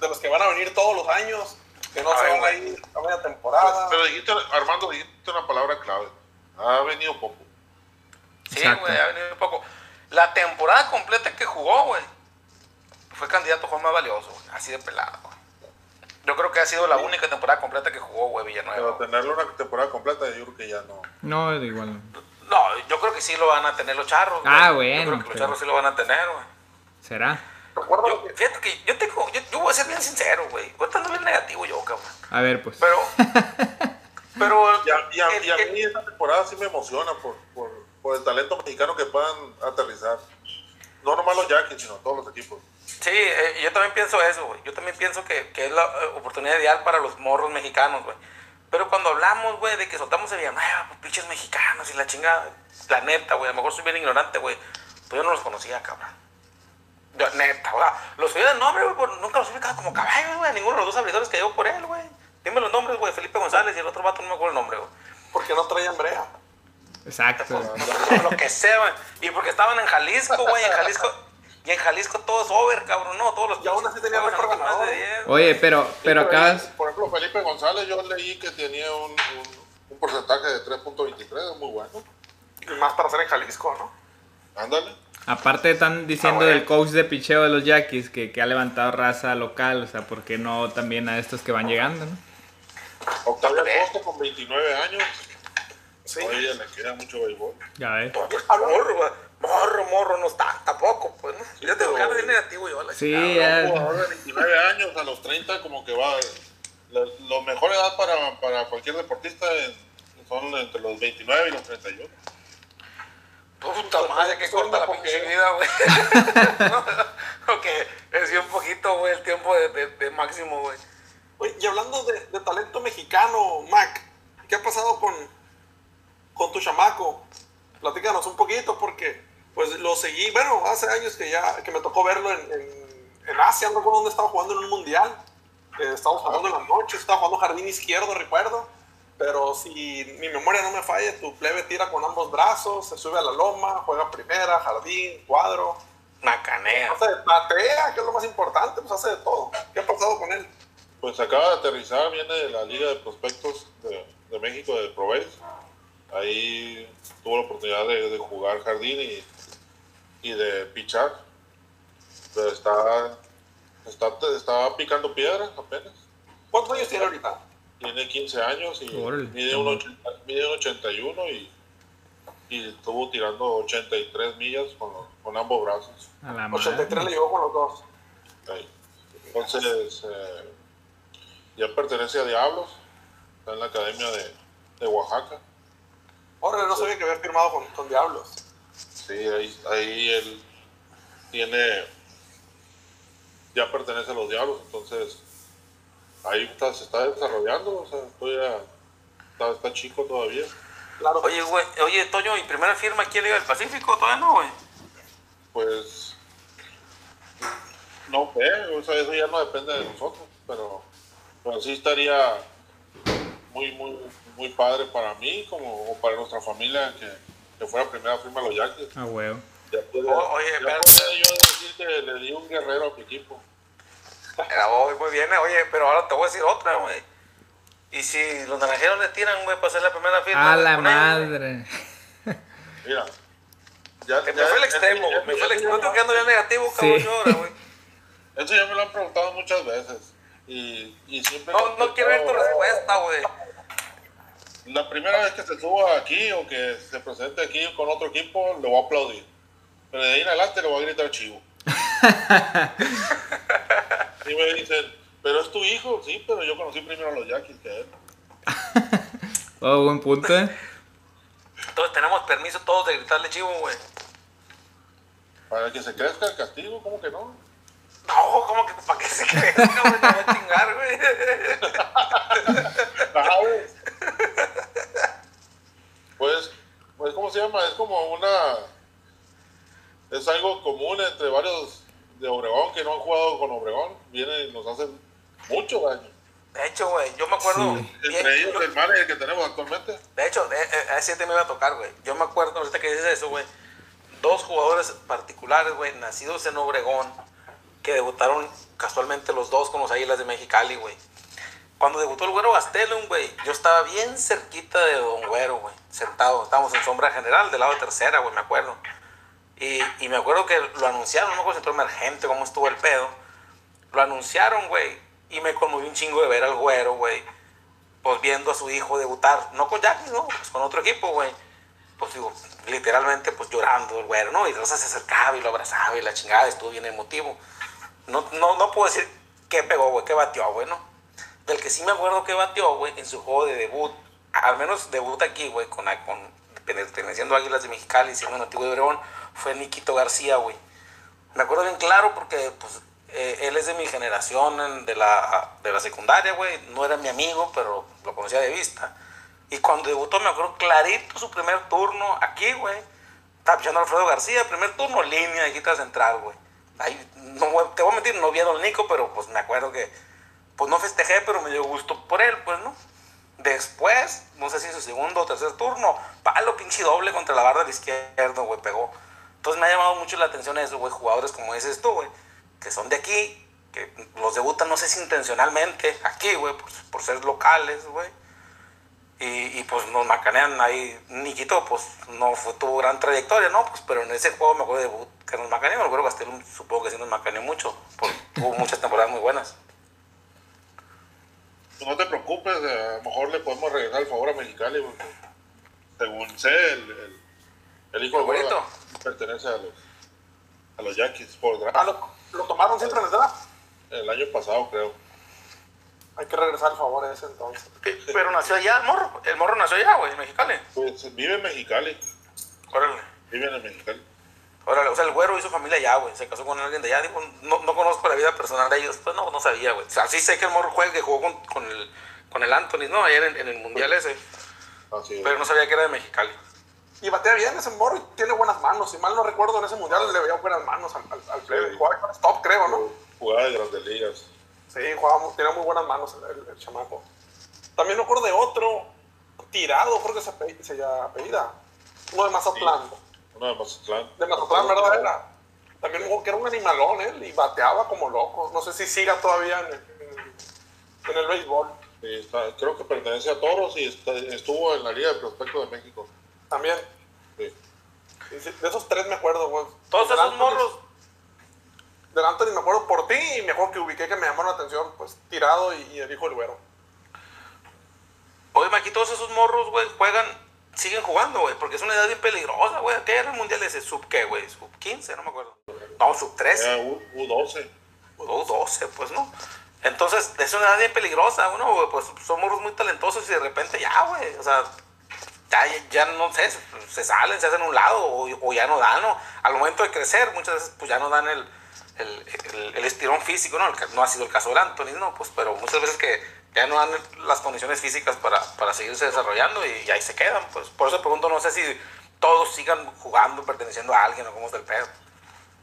de los que van a venir todos los años, que no se van a ir a media temporada. Pero dijiste, Armando, dijiste una palabra clave. Ha venido poco. Sí, güey, ha venido poco. La temporada completa que jugó, güey, fue candidato a juego más valioso, güey. Así de pelado, güey. Yo creo que ha sido la única temporada completa que jugó, güey, Pero Villanueva. tenerlo una temporada completa, yo creo que ya no. No, da igual. No, yo creo que sí lo van a tener los charros. güey. Ah, Yo bueno, creo que los pero- charros sí lo van a tener, güey. ¿Será? Recuerda Yo, que- fíjate que yo tengo, yo, yo voy a ser bien sincero, güey. Ahorita ando bien negativo yo, cabrón. A ver, pues. Pero, pero, Y a, y a- el- y a el- mí esta temporada sí me emociona por, por, por el talento mexicano que puedan aterrizar. No nomás los Yankees, sino todos los equipos. Sí, eh, yo también pienso eso, güey. Yo también pienso que, que es la eh, oportunidad ideal para los morros mexicanos, güey. Pero cuando hablamos, güey, de que soltamos el Villanueva, pues pinches mexicanos y la chingada, la neta, güey, a lo mejor soy bien ignorante, güey. Pues yo no los conocía, cabrón. Yo, neta, güey. Los oía de nombre, güey, pero nunca los ubicaba como caballos, güey. Ninguno de los dos abridores que llegó por él, güey. Dime los nombres, güey. Felipe González y el otro vato no me acuerdo el nombre, güey. porque no traían brea. Exacto. lo que sea, güey. Y porque estaban en Jalisco, güey, en Jalisco. Y en Jalisco todo es over, cabrón, no, todos los. Y aún así tenía récord ganador. 10. Oye, pero, pero acabas. Por ejemplo, Felipe González, yo leí que tenía un, un, un porcentaje de 3.23, es muy bueno. Y más para hacer en Jalisco, ¿no? Ándale. Aparte están diciendo Ah, bueno. del coach de picheo de los Yaquis que, que ha levantado raza local, o sea, ¿por qué no también a estos que van llegando, no? Octavio. Acosta con 29 años. Sí. Oye, le queda mucho béisbol. Ya ves. Morro, morro, morro, no está tampoco, pues, ¿no? Yo tengo pero- cara de negativo yo, la Sí, ya. Un jugador de 29 años a los 30 como que va... La, lo mejor edad para, para cualquier deportista es- son entre los 29 y los 31. Puta madre, que corta la vida, güey. Que es un poquito, güey, el tiempo de, de- de máximo, güey. Oye, y hablando de, de talento mexicano, Mac, ¿qué ha pasado con, con tu chamaco? Platícanos un poquito porque pues lo seguí, bueno, hace años que ya que me tocó verlo en, en, en Asia, no recuerdo dónde estaba jugando en un mundial. Eh, estábamos jugando en la noche, estaba jugando jardín izquierdo, recuerdo. Pero si mi memoria no me falla, tu plebe tira con ambos brazos, se sube a la loma, juega primera, jardín, cuadro. Macanea. Hace patea, que es lo más importante, pues hace de todo. ¿Qué ha pasado con él? Pues acaba de aterrizar, viene de la Liga de Prospectos de, de México, de Proveis. Ahí tuvo la oportunidad de, de jugar jardín y, y de pichar. Pero está, está, está picando piedra apenas. ¿Cuántos años tiene ahorita? Tiene 15 años y mide un, 80 mide un 81 y, y estuvo tirando 83 millas con, los- con ambos brazos. A la 83 le llegó con los dos. Ahí. Entonces, eh, ya pertenece a Diablos, está en la academia de, de Oaxaca. Ahora no sabía que había firmado con, con Diablos. Sí, ahí, ahí él tiene, ya pertenece a los Diablos, entonces ahí está, se está desarrollando, o sea, todavía está, está chico todavía. Claro. Oye, güey, oye, Toño, ¿y primera firma aquí en Liga del Pacífico? Todavía no, güey. Pues no sé, o sea, eso ya no depende de nosotros, pero, pero sí estaría muy, muy, muy padre para mí como o para nuestra familia que, que fuera primera firma los Yankees. A huevo. Ya puede, O- oye, ya puede yo decir que le di un guerrero a mi equipo. Era, oh, muy bien, eh. oye, pero ahora te voy a decir otra, güey. Y si los naranjeros le tiran, güey, para hacer la primera firma. A la madre. Mira, ya, Que me ya- fue el ya- extremo, ya-. Me fue el ya- extremo. ya- Estoy quedando bien negativo, cabrón, Sí. yo ahora, güey. Eso ya me lo han preguntado muchas veces. Y, y siempre. No, no quiero ver tu respuesta, güey. La primera vez que se suba aquí o que se presente aquí con otro equipo, le voy a aplaudir. Pero de ahí en adelante le voy a gritar chivo. y me dicen, pero es tu hijo, sí, pero yo conocí primero a los Yankees que él. Oh, buen punto, eh. Entonces tenemos permiso todos de gritarle chivo, güey. Para que se crezca el castigo, ¿cómo que no? No, ¿cómo que para qué se cree? güey? Te voy a chingar, güey. ¿Sabes? Pues, pues, ¿cómo se llama? Es como una. Es algo común entre varios de Obregón que no han jugado con Obregón. Vienen y nos hacen mucho daño. De hecho, güey, yo me acuerdo. Sí. bien, Entre ellos yo- el manager que tenemos actualmente. De hecho, eh, eh, a ese te me iba a tocar, güey. Yo me acuerdo, ahorita que dices eso, güey. Dos jugadores particulares, güey, nacidos en Obregón, que debutaron casualmente los dos con los Águilas de Mexicali, güey. Cuando debutó el güero Gastelum, güey, yo estaba bien cerquita de Don Güero, güey, sentado. Estábamos en sombra general, del lado de tercera, güey, me acuerdo. Y, y me acuerdo que lo anunciaron, no me acuerdo si emergente, cómo estuvo el pedo. Lo anunciaron, güey, y me conmovió un chingo de ver al güero, güey pues viendo a su hijo debutar, no con Jackie, no, pues con otro equipo, güey. Pues digo, literalmente, pues llorando el güero, ¿no? Y Rosa se acercaba y lo abrazaba y la chingada, estuvo bien emotivo. No, no, no puedo decir qué pegó, güey, qué batió, güey, ¿no? Del que sí me acuerdo que batió, güey, en su juego de debut, al menos debut aquí, güey, con, con perteneciendo a Águilas de Mexicali, siendo nativo de Obregón, fue Niquito García, güey. Me acuerdo bien claro porque, pues, eh, él es de mi generación en- de la, de la secundaria, güey. No era mi amigo, pero lo conocía de vista. Y cuando debutó, me acuerdo clarito su primer turno aquí, güey. Estaba pichando Alfredo García, primer turno, línea de central, güey. Ahí, no, te voy a mentir, no vi a Don Nico, pero pues me acuerdo que, pues no festejé, pero me dio gusto por él, pues, ¿no? Después, no sé si en su segundo o tercer turno, palo pinche doble contra la barra de izquierdo, güey, pegó. Entonces me ha llamado mucho la atención eso, güey, jugadores como dices tú, güey, que son de aquí, que los debutan, no sé si intencionalmente, aquí, güey, por, ser locales, güey. Y, pues nos macanean ahí. Niquito, pues no fue, tuvo gran trayectoria, ¿no? Pues, pero en ese juego me acuerdo de que nos macaneó. Me acuerdo Gastelum supongo que sí nos macaneó mucho. Porque tuvo muchas temporadas muy buenas. Pues no te preocupes, a lo mejor le podemos regresar el favor a Mexicali. Porque según sé, el, el hijo de ¿Favorito? pertenece a los, a los Yankees por draft. Ah, lo, lo tomaron siempre en el draft. El año pasado, creo. Hay que regresar el favor a ese entonces. Sí, Pero nació allá el morro. El morro nació allá, güey, en Mexicali. Pues vive en Mexicali. Órale. Vive en Mexicali. Órale, o sea, el güero hizo familia allá, güey. Se casó con alguien de allá. Digo, no, no conozco la vida personal de ellos. Pues no, no sabía, güey. O sea, sí sé que el morro juega, que jugó con, con, el, con el Anthony, ¿no? Ayer en, en el mundial ese. Así es. Pero no sabía que era de Mexicali. Y batea bien ese morro y tiene buenas manos. Si mal no recuerdo, en ese mundial le veía buenas manos al, al, al plebe. Sí. Jugaba con stop, creo, ¿no? Jugaba de grandes ligas. Sí, jugaba, tenía muy buenas manos el, el- el chamaco. También me acuerdo de otro tirado, creo que se, ape- se apellida. Uno de Mazatlán. Uno de Mazatlán. De Mazatlán, ¿verdad? Era. También jugó que era un animalón él y bateaba como loco. No sé si siga todavía en el, en- en el béisbol. Sí, está- creo que pertenece a Toros y está- estuvo en la Liga de Prospectos de México. También. Sí. De esos tres me acuerdo, güey. Todos esos Anthony- morros. Del Anthony me acuerdo por ti y me acuerdo que ubiqué que me llamó la atención, pues tirado y, y el hijo del güero. Oye, Maki, todos esos morros, güey, juegan, siguen jugando, güey, porque es una edad bien peligrosa, güey. ¿Qué era el mundial ese? ¿Sub qué, güey? ¿Sub 15? No me acuerdo. No, sub 13. Era U, U12. O 12, pues, ¿no? Entonces, es una edad bien peligrosa, uno, güey, pues son morros muy talentosos y de repente ya, güey, o sea, ya, ya no sé, se, salen, se hacen a un lado o, o ya no dan, ¿no? Al momento de crecer, muchas veces, pues ya no dan el, el, el- el estirón físico, ¿no? No ha sido el caso del Anthony, ¿no? Pues, pero muchas veces que ya no dan las condiciones físicas para, para seguirse desarrollando y, y ahí se quedan, pues. Por eso pregunto, no sé si todos sigan jugando, perteneciendo a alguien o cómo está el pedo.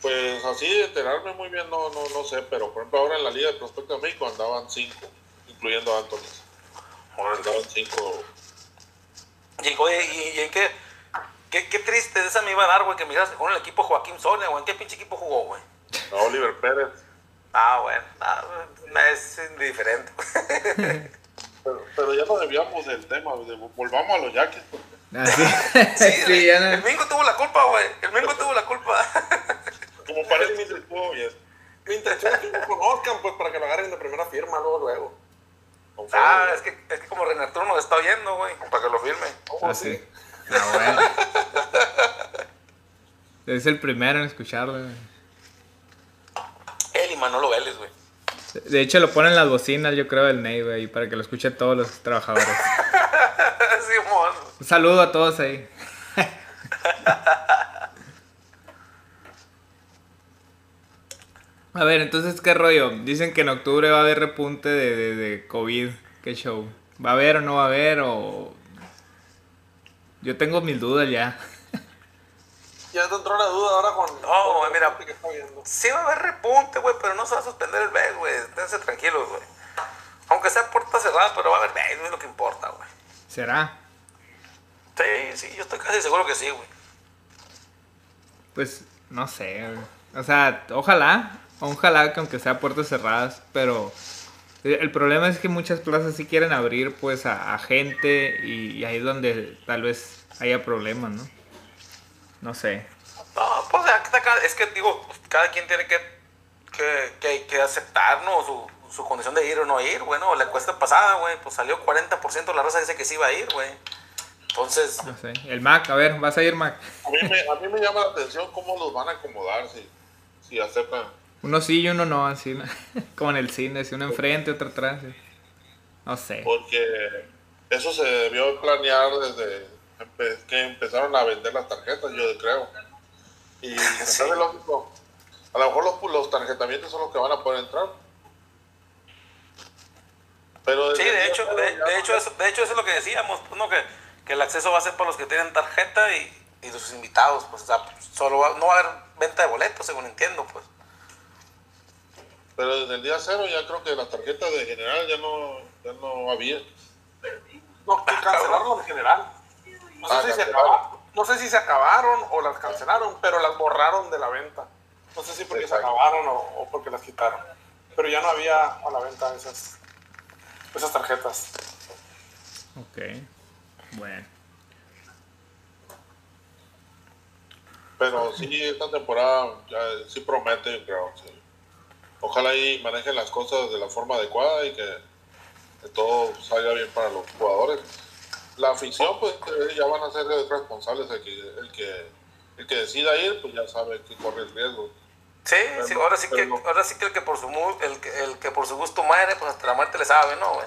Pues así enterarme muy bien, no, no, no sé, pero por ejemplo ahora en la Liga de Prospectos de México andaban cinco, incluyendo a Anthony. Andaban cinco. Y, oye, y, y en qué, qué, qué triste de esa me iba a dar, güey, que me dijeras en el equipo Joaquín Soria, güey. ¿En qué pinche equipo jugó, güey? A Oliver Pérez. Ah, bueno, ah, es indiferente. Pero, pero ya no debíamos del tema, de- volvamos a los Yankees. Así. Sí, sí, ya el no. Mingo tuvo la culpa, güey. El Mingo tuvo la culpa. Como parece que se estuvo bien. Mi intención es que lo conozcan, pues, para que lo agarren de primera firma luego, luego. Con ah, Freddy. es que, es que como René Arturo nos está oyendo, güey, para que lo Así. Ah, bueno. Es el primero en escucharlo. güey. Él y Manolo Vélez, güey. De hecho, lo ponen en las bocinas, yo creo, del Ney, güey, para que lo escuchen todos los trabajadores. Simón. Un saludo a todos ahí. A ver, entonces, ¿qué rollo? Dicen que en octubre va a haber repunte de, de, de COVID. ¿Qué show? ¿Va a haber o no va a haber? O... Yo tengo mis dudas ya. Ya te entró la duda ahora con. No, con güey, mira. que está. Sí va a haber repunte, güey, pero no se va a suspender el BES, güey. Esténse tranquilos, güey. Aunque sea puerta cerrada, pero va a haber BES, no es lo que importa, güey. ¿Será? Sí, sí, yo estoy casi seguro que sí, güey. Pues, no sé. güey. O sea, ojalá. Ojalá que aunque sea puertas cerradas, pero... El problema es que muchas plazas sí quieren abrir pues a, a gente y, y ahí es donde tal vez haya problemas, ¿no? No sé. No, pues es que digo, cada quien tiene que, que, que, que aceptar, ¿no? Su, su condición de ir o no ir, güey, ¿no? La encuesta pasada, güey, pues salió 40% de la raza dice que sí iba a ir, güey. Entonces, No sé. El Mac, a ver, ¿vas a ir Mac? A mí, me, a mí me llama la atención cómo los van a acomodar si, si aceptan. Uno sí y uno no, así, ¿no? como en el cine, si uno enfrente, otro atrás. sí. No sé. Porque eso se debió planear desde que empezaron a vender las tarjetas, yo creo. Y se me hace lógico. A lo mejor los, los tarjetamientos son los que van a poder entrar. Pero sí, de hecho, de, hecho, eso, de hecho eso es lo que decíamos, pues, ¿no? Que, que el acceso va a ser para los que tienen tarjeta y, y sus invitados, pues, o sea, solo va- no va a haber venta de boletos, según entiendo, pues. Pero desde el día cero ya creo que las tarjetas de general ya no, ya no había. No, que cancelaron en general. No sé, Ah, si se acabaron, no sé si se acabaron o las cancelaron, pero las borraron de la venta. No sé si porque se acabaron o, o porque las quitaron. Pero ya no había a la venta esas, esas tarjetas. Ok. Bueno. Pero sí, esta temporada ya sí promete, creo. sí. Ojalá y manejen las cosas de la forma adecuada y que, que todo salga bien para los jugadores. La afición, pues eh, ya van a ser responsables. El que, el que, el que decida ir, pues ya sabe que corre el riesgo. Sí, sí, ahora sí que, ahora sí que el que por su mu- el que, el que por su gusto muere, pues hasta la muerte le sabe, ¿no, güey?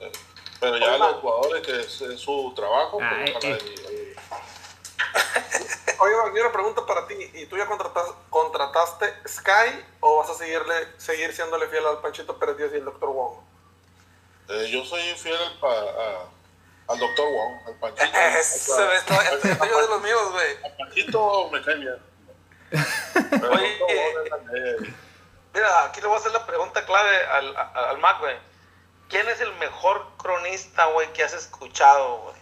Eh, Pero ya los jugadores, que es, es su trabajo, pues, Ay, ojalá eh. y- y- Oye, yo una pregunta para ti. ¿Y tú ya contratas- contrataste Sky o vas a seguirle, seguir siéndole fiel al Panchito Pérez Díaz y el Dr. Wong? eh, yo soy fiel al, pa- a- al doctor Wong, al Panchito. Eso, O sea, esto, esto, esto yo de los míos, güey. al Panchito me cae bien. Oye, Dr. Ley. Mira, aquí le voy a hacer la pregunta clave al, al Mac, güey. ¿Quién es el mejor cronista, güey, que has escuchado, güey?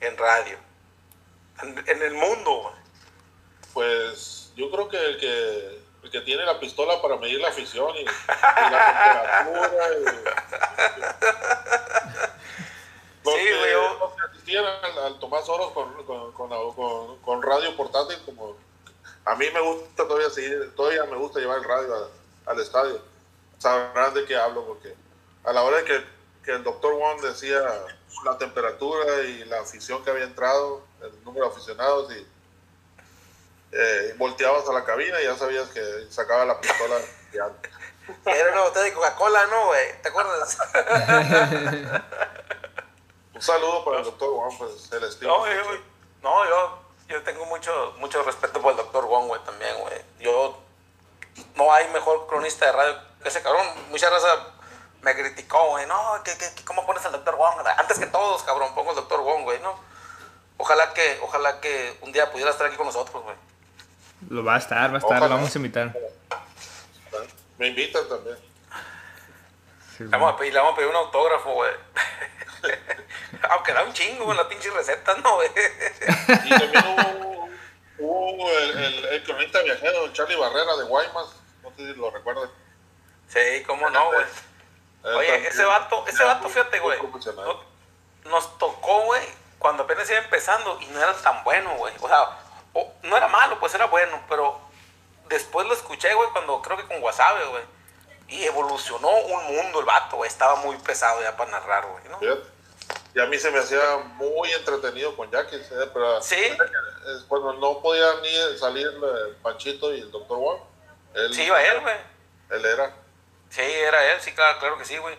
En radio. En, en el mundo. Pues yo creo que el que el que tiene la pistola para medir la afición y, y la temperatura y, los Sí, que, los que asistían al, al Tomás Oros con, con, con, con- con radio portátil como a mí me gusta todavía seguir, todavía me gusta llevar el radio a- al estadio sabrán de qué hablo porque a la hora de que, que el doctor Wong decía la temperatura y la afición que había entrado el número de aficionados y eh, volteabas a la cabina y ya sabías que sacaba la pistola. ya. Era una botella de Coca-Cola, ¿no, güey? ¿Te acuerdas? Un saludo para el doctor Juan, pues el estilo. No, yo, no, yo, yo tengo mucho, mucho respeto por el doctor Wong, güey, también, güey. Yo, no hay mejor cronista de radio que ese cabrón. Mucha raza me criticó, güey. No, ¿qué, qué, qué- cómo pones al doctor Wong? Antes que todos, cabrón, pongo al doctor Wong, güey, ¿no? Ojalá que, ojalá que un día pudiera estar aquí con nosotros, güey. Lo va a estar, va a estar, Ojalá. lo vamos a invitar. Me invitan también. Sí, Le vamos a pedir, le vamos a pedir un autógrafo, güey. Aunque da un chingo con la pinche receta, ¿no, güey? Y también hubo, hubo el, el, el cronista viajero, Charlie Barrera de Guaymas. No sé si lo recuerdan. Sí, cómo no, güey. Él Oye, ese vato, ese vato, fíjate, güey. Nos tocó, güey, cuando apenas iba empezando y no era tan bueno, güey. O sea, o- no era malo, pues era bueno, pero después lo escuché, güey, cuando creo que con Wasabe, güey. Y evolucionó un mundo el vato, güey. Estaba muy pesado ya para narrar, güey, ¿no? Fíjate. Y a mí se me hacía muy entretenido con Jackie, ¿eh? pero Sí. cuando no podía ni salir el Panchito y el doctor Wong. Sí, iba él, güey. Él era. Sí, era él, sí, claro, claro que sí, güey.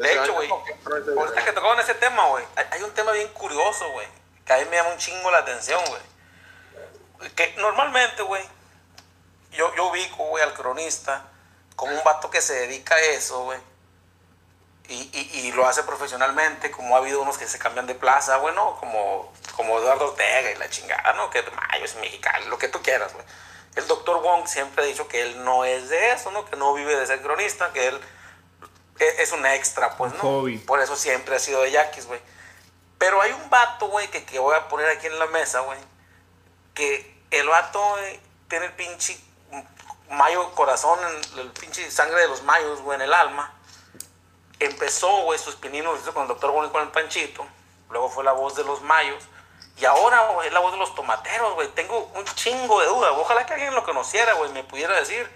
De hecho, güey, ahorita que tocaban ese tema, güey, hay, un tema bien curioso, güey, que a mí me llama un chingo la atención, güey. Que normalmente, güey, yo, yo ubico, güey, al cronista como un vato que se dedica a eso, güey. Y, y, y lo hace profesionalmente, como ha habido unos que se cambian de plaza, güey, ¿no? Como, como Eduardo Ortega y la chingada, ¿no? Que Mayo es mexicano, lo que tú quieras, güey. El doctor Wong siempre ha dicho que él no es de eso, ¿no? Que no vive de ser cronista, que él es un extra, pues, ¿no? hobby. Por eso siempre ha sido de Yaquis, güey. Pero hay un vato, güey, que, que voy a poner aquí en la mesa, güey. Que el vato, güey, tiene el pinche mayo corazón, en el pinche sangre de los mayos, güey, en el alma. Empezó, güey, sus pininos con el doctor y con el Panchito. Luego fue la voz de los mayos. Y ahora, güey, es la voz de los tomateros, güey. Tengo un chingo de dudas. Ojalá que alguien lo conociera, güey, me pudiera decir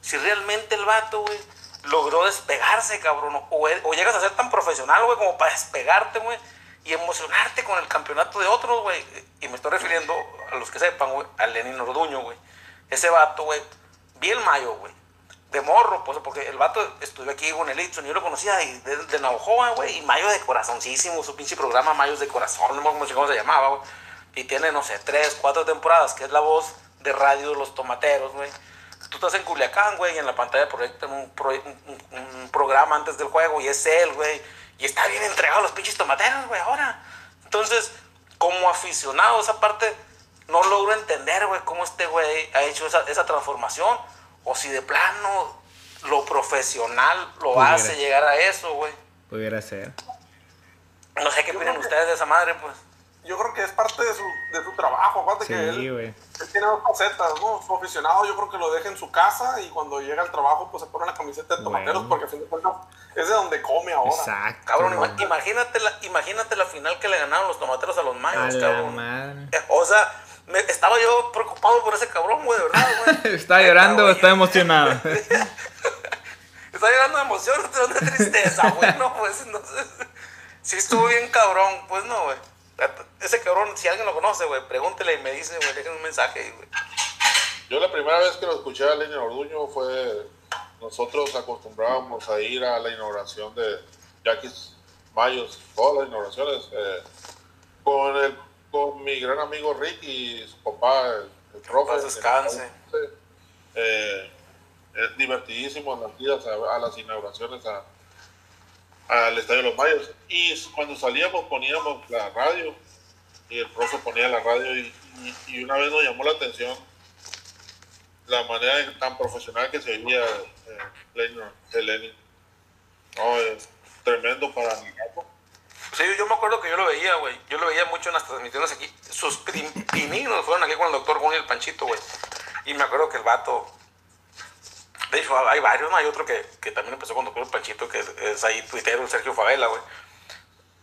si realmente el vato, güey, logró despegarse, cabrón. O, o llegas a ser tan profesional, güey, como para despegarte, güey, y emocionarte con el campeonato de otros, güey. Y me estoy refiriendo a los que sepan, güey, a Lenin Orduño, güey. Ese vato, güey, vi el mayo, güey. De morro, pues, porque el vato estuve aquí con el Itson, yo lo conocía de, de Navajoa, güey, y Mayo de corazoncísimo, su pinche programa Mayos de corazón, no acuerdo cómo se llamaba, güey. Y tiene, no sé, tres, cuatro temporadas, que es la voz de radio de los tomateros, güey. Tú estás en Culiacán, güey, y en la pantalla proyectan un, pro- un, un- un programa antes del juego, y es él, güey. Y está bien entregado a los pinches tomateros, güey, ahora. Entonces, como aficionado, esa parte, no logro entender, güey, cómo este güey ha hecho esa, esa transformación. O si de plano lo profesional lo Pudiera. hace llegar a eso, güey. Pudiera ser. No sé qué opinan ustedes de esa madre, pues. Yo creo que es parte de su, de su trabajo. Aparte Sí, que él, tiene dos facetas, ¿no? Su aficionado yo creo que lo deja en su casa y cuando llega al trabajo pues se pone la camiseta de tomateros Bueno. porque a fin de cuentas es de donde come ahora. Exacto. Cabrón, imagínate la, imagínate la final que le ganaron los tomateros a los mayos, cabrón. madre. Eh, O sea, me- estaba yo preocupado por ese cabrón, güey, de verdad, güey. ¿Está llorando o está emocionado? Está llorando de emoción, de tristeza, güey, no, pues, no sé. Sí estuvo bien cabrón, pues, no, güey. Ese cabrón, si alguien lo conoce, güey, pregúntele y me dice, güey, déjenme un mensaje, güey. Yo la primera vez que lo escuché a Lenin Orduño fue, nosotros acostumbrábamos a ir a la inauguración de Yaquis Mayos, todas las inauguraciones, eh, con, el, con mi gran amigo Rick y su papá, el, el profe. descanse. Eh, es divertidísimo las idas a, a las inauguraciones a- al Estadio los Mayos. Y cuando salíamos poníamos la radio y el profe ponía la radio y, y- y una vez nos llamó la atención la manera tan profesional que se veía eh, Lenin. No, es tremendo para mi capo. Sí, yo me acuerdo que yo lo veía, güey. Yo lo veía mucho en las transmisiones aquí. Sus pininos fueron aquí con el doctor Gon y el Panchito, güey. Y me acuerdo que el vato. De hecho, hay varios, ¿no? Hay otro que, que también empezó con el Panchito, que es, es ahí tuitero, Sergio Favela, güey.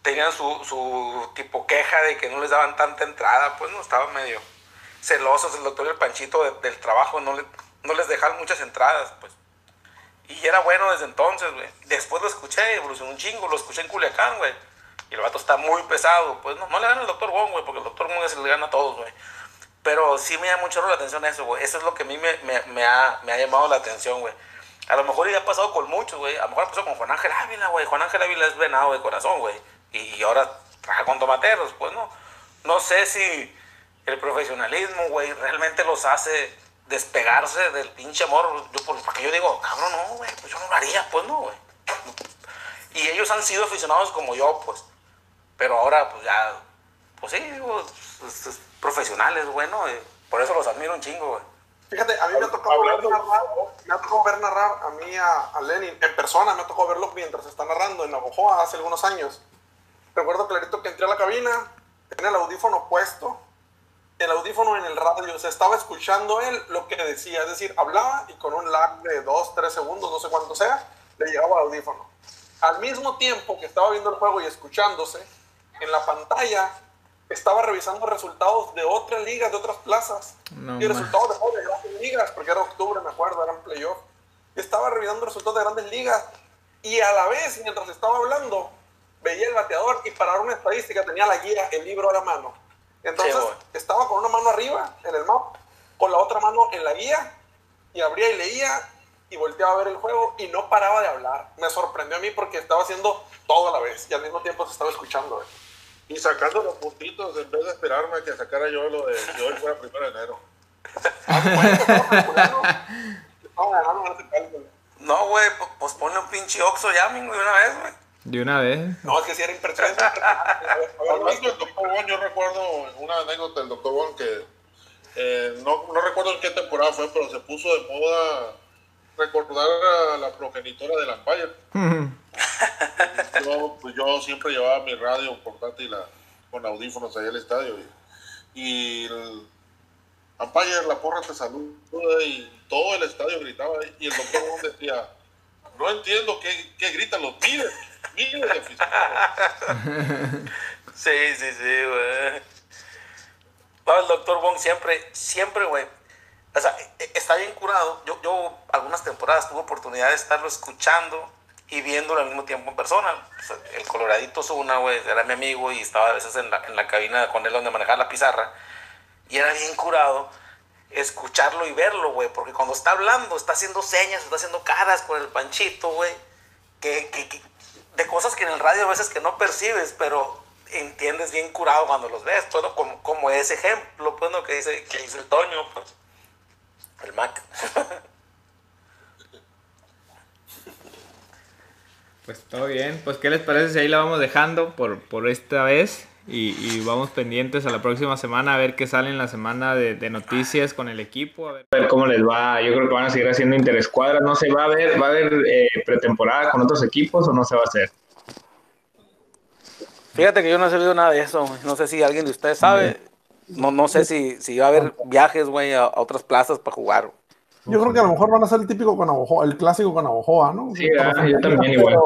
Tenían su, su tipo queja de que no les daban tanta entrada, pues no, estaban medio celosos el doctor el Panchito de- del trabajo, no, le- no les dejaban muchas entradas, pues. Y era bueno desde entonces, güey. Después lo escuché, evolucionó un chingo, lo escuché en Culiacán, güey. Y el vato está muy pesado. Pues no, no le gana el doctor Wong, güey, porque el doctor Wong es el que le gana a todos, güey. Pero sí me llama mucho la atención eso, güey. Eso es lo que a mí me, me, me ha, me ha llamado la atención, güey. A lo mejor ya ha pasado con muchos, güey. A lo mejor pasó con Juan Ángel Ávila, güey. Juan Ángel Ávila es venado de corazón, güey. Y, y ahora trabaja con tomateros, pues no. No sé si el profesionalismo, güey, realmente los hace despegarse del pinche amor. Yo, por- porque yo digo, cabrón, no, güey, pues yo no lo haría, pues no, güey. Y ellos han sido aficionados como yo, pues. Pero ahora, pues ya, pues sí, pues, es- profesionales, bueno, por eso los admiro un chingo, güey. Fíjate, a mí me ha tocado ver narrar, me ha tocado ver narrar a mí a, a Lenin en persona, me ha tocado verlo mientras está narrando en Navojoa hace algunos años. Recuerdo clarito que entré a la cabina, tenía el audífono puesto, el audífono en el radio, se estaba escuchando él lo que decía, es decir, hablaba y con un lag de 2, 3 segundos, no sé cuánto sea, le llegaba el audífono. Al mismo tiempo que estaba viendo el juego y escuchándose, en la pantalla estaba revisando resultados de otras ligas, de otras plazas. No y resultados de juegos de grandes ligas, porque era octubre, me acuerdo, eran playoff. Estaba revisando resultados de grandes ligas. Y a la vez, mientras estaba hablando, veía el bateador y para dar una estadística tenía la guía, el libro a la mano. Entonces, Sí, estaba con una mano arriba en el mapa, con la otra mano en la guía, y abría y leía y volteaba a ver el juego y no paraba de hablar. Me sorprendió a mí porque estaba haciendo todo a la vez y al mismo tiempo se estaba escuchando. Y sacando los puntitos en vez de esperarme a que sacara yo lo de que hoy fuera primero de enero. Ese cálculo. No, güey, pu- pues ponle un pinche Oxxo ya, güey, de una vez, güey. De una vez. No, es que sí era impresionante. Hablando del doctor Bon, yo recuerdo una anécdota del doctor Bon que eh, no, no recuerdo en qué temporada fue, pero se puso de moda recordar a la progenitora del Empire. Yo, pues, yo siempre llevaba mi radio portátil la- con audífonos ahí al estadio y, y el Empire, la porra te saluda y todo el estadio gritaba y el doctor decía, no entiendo qué, qué gritan los miles, miles de aficionados. Sí, sí, sí, güey. No, el doctor Wong siempre, siempre, güey. O sea, e- e- está bien curado. Yo, yo algunas temporadas tuve oportunidad de estarlo escuchando y viéndolo al mismo tiempo en persona. O sea, el Coloradito Zuna, güey, era mi amigo y estaba a veces en la, en la cabina con él donde manejaba la pizarra. Y era bien curado escucharlo y verlo, güey, porque cuando está hablando, está haciendo señas, está haciendo caras con el panchito, güey, que, que- que- de cosas que en el radio a veces que no percibes, pero entiendes bien curado cuando los ves, todo como, como ese ejemplo, pues, ¿no? que dice, que dice el Toño, pues, el Mac. Pues todo bien. Pues, ¿qué les parece si ahí la vamos dejando por, por esta vez? Y, y vamos pendientes a la próxima semana a ver qué sale en la semana de, de noticias con el equipo. A ver, a ver cómo les va. Yo creo que van a seguir haciendo interescuadras. No sé, ¿va a haber, va a haber eh, pretemporada con otros equipos o no se va a hacer? Fíjate que yo no he sabido nada de eso. No sé si alguien de ustedes sabe. No, no sé si, si va a haber viajes, güey, a, a otras plazas para jugar. Yo creo que a lo mejor van a ser el típico con Navajoa, el clásico con Navajoa, ¿no? Sí, ah, yo también pero igual.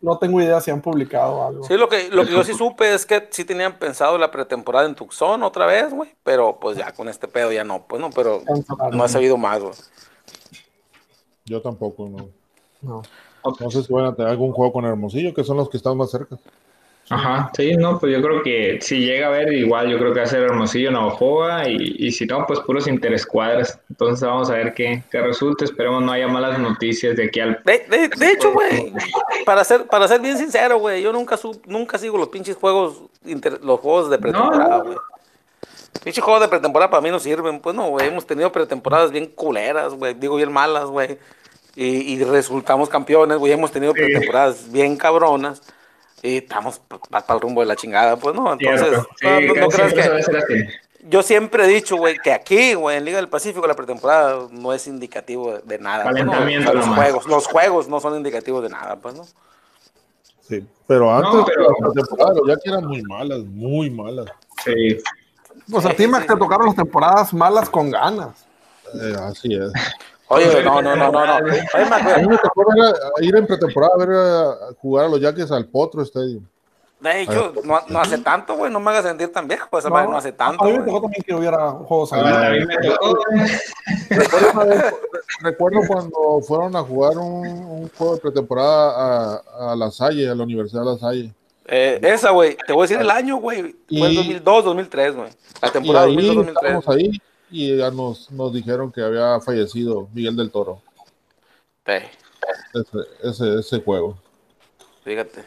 No tengo idea si han publicado algo. Sí, lo que, lo que yo sí supe es que sí tenían pensado la pretemporada en Tucson otra vez, güey. Pero pues ya con este pedo ya no, pues no, pero no he sabido más, güey. Yo tampoco, no. No. No sé si van a tener algún juego con Hermosillo, que son los que están más cerca. Ajá, sí, no, pues yo creo que si llega a ver, igual yo creo que va a ser Hermosillo, Navajoa y, y si no, pues puros interescuadras. Entonces vamos a ver qué, qué resulta. Esperemos no haya malas noticias de aquí al. De, de, de hecho, güey, para ser, para ser bien sincero, güey, yo nunca su, nunca sigo los pinches juegos, inter- los juegos de pretemporada, No. güey. Pinches juegos de pretemporada para mí no sirven, pues no, güey. Hemos tenido pretemporadas bien culeras, güey. Digo, bien malas, güey. Y, y resultamos campeones, güey. Hemos tenido pretemporadas bien cabronas. Y estamos para el rumbo de la chingada, pues no. Entonces. Sí, no, no- no creas que- yo siempre he dicho, güey, que aquí, güey, en Liga del Pacífico, la pretemporada no es indicativo de, nada. pues, ¿no? Calentamiento O sea, los nomás. juegos, los juegos no son indicativos de nada, pues, ¿no? Sí, pero antes No, pero- los Jacks eran muy malas, muy malas. Sí. Pues a ti, Max, te tocaron las temporadas malas con ganas. Eh, así es. Oye, no, no, no, no, no. Oye, A mí me tocó ir en pretemporada a ver a, jugar a los Jacks al Potro Stadium. de hecho, no, no hace tanto, güey, no me hagas sentir tan viejo, esa madre no hace tanto, A mí me tocó también que hubiera juegos. A mí me tocó, güey. Recuerdo, una vez- recuerdo cuando fueron a jugar un, un juego de pretemporada a, a La Salle, a la Universidad de La Salle. Eh, esa, güey, te voy a decir el año, güey, fue el Y- 2002, 2003, güey. La temporada ahí 2002, 2003. estábamos ahí y ya nos, nos dijeron que había fallecido Miguel del Toro. Ese, ese, ese juego. fíjate.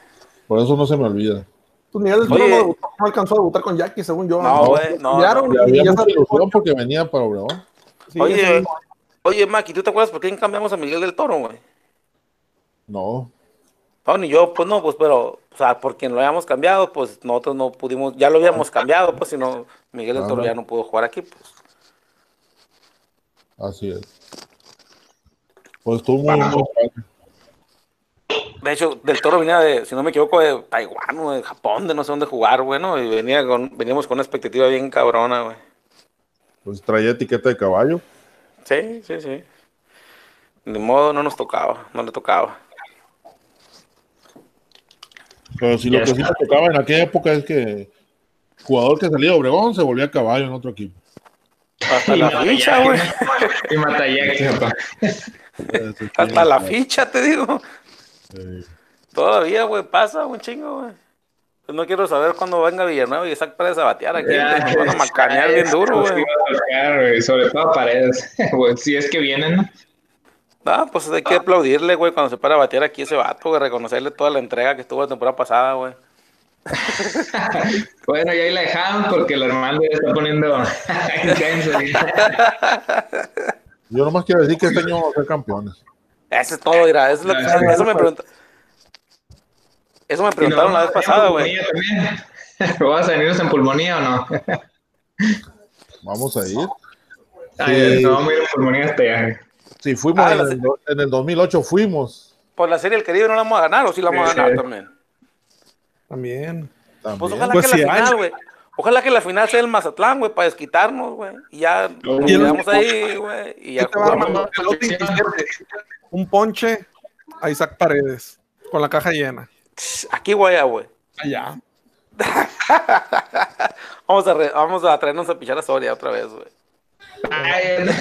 Por eso no se me olvida. Pues Miguel del Toro no, debutó, no alcanzó a debutar con Jackie, según yo. No, güey, no, y ya salió- ilusión porque venía para Obregón. Sí, Oye, oye, Maki, ¿tú te acuerdas por qué cambiamos a Miguel del Toro, güey? No, No, ni yo, pues no, pues, pero, o sea, por quien lo hayamos cambiado, pues nosotros no pudimos, ya lo habíamos cambiado, pues, si no, Miguel del Toro ya no pudo jugar aquí, pues. Así es. Pues estuvo muy, muy padre. De hecho, del Toro venía de, si no me equivoco, de Taiwán o de Japón, de no sé dónde jugar, bueno, y venía con, veníamos con una expectativa bien cabrona, güey. Pues traía etiqueta de caballo. Sí, sí, sí. Ni modo, no nos tocaba, no le tocaba. Pero si Ya lo que sí me tocaba en aquella época es que jugador que salía de Obregón se volvía caballo en otro equipo. Hasta Y la ficha, güey. Y papá. Hasta la ficha, te digo. Sí. Todavía, güey, pasa un chingo, güey. Pues no quiero saber cuándo venga Villanueva y Isaac Pérez a batear aquí. Ya. Nos van a macanear bien duro, sí güey. Sobre todo paredes. Güey, si es que vienen, ¿no? Ah, pues hay que aplaudirle, güey, cuando se para a batear aquí ese vato, güey, reconocerle toda la entrega que estuvo la temporada pasada, güey. Bueno, y ahí la dejamos porque el Armando ya está poniendo intenso. Yo nomás quiero decir que este año vamos a ser campeones. Eso es todo, mira, eso, es lo que- Ah, sí. eso me pregunta- Eso me preguntaron la vez pasada, güey. ¿Vas a venirnos en pulmonía o no? Vamos a ir. Ay, Sí. no, vamos a ir en pulmonía hasta allá. Sí, fuimos Ah, en, la- el, en el 2008, fuimos. Por la Serie del Caribe no la vamos a ganar, o sí la vamos a ganar sí. también. También. También. Pues ojalá Pues que sí la hay. final, güey. Ojalá que la final sea el Mazatlán, güey, para desquitarnos, güey. Y ya nos Y el- quedamos ahí, güey. Y ya ¿Qué te va a jugamos. mandar? El 27. Un ponche a Isaac Paredes con la caja llena. Aquí, güey, güey. Allá. Vamos a, re- vamos a traernos a pichar a Soria otra vez, güey.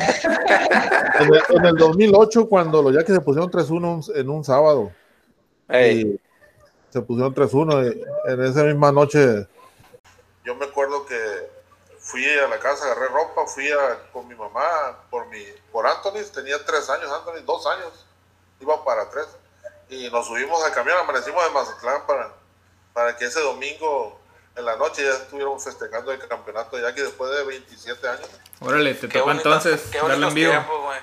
En el, en el 2008, cuando los Yankees se pusieron 3-1 en un sábado, Ey, y se pusieron 3-1 y en esa misma noche. Yo me acuerdo que fui a la casa, agarré ropa, fui a- con mi mamá por mi por Anthony, tenía tres años, Anthony, dos años, iba para tres. Y nos subimos al camión, amanecimos en Mazatlán para, para que ese domingo en la noche ya estuviéramos festejando el campeonato ya que después de 27 años. Órale, te toca entonces qué darle en vivo. tiempos, güey.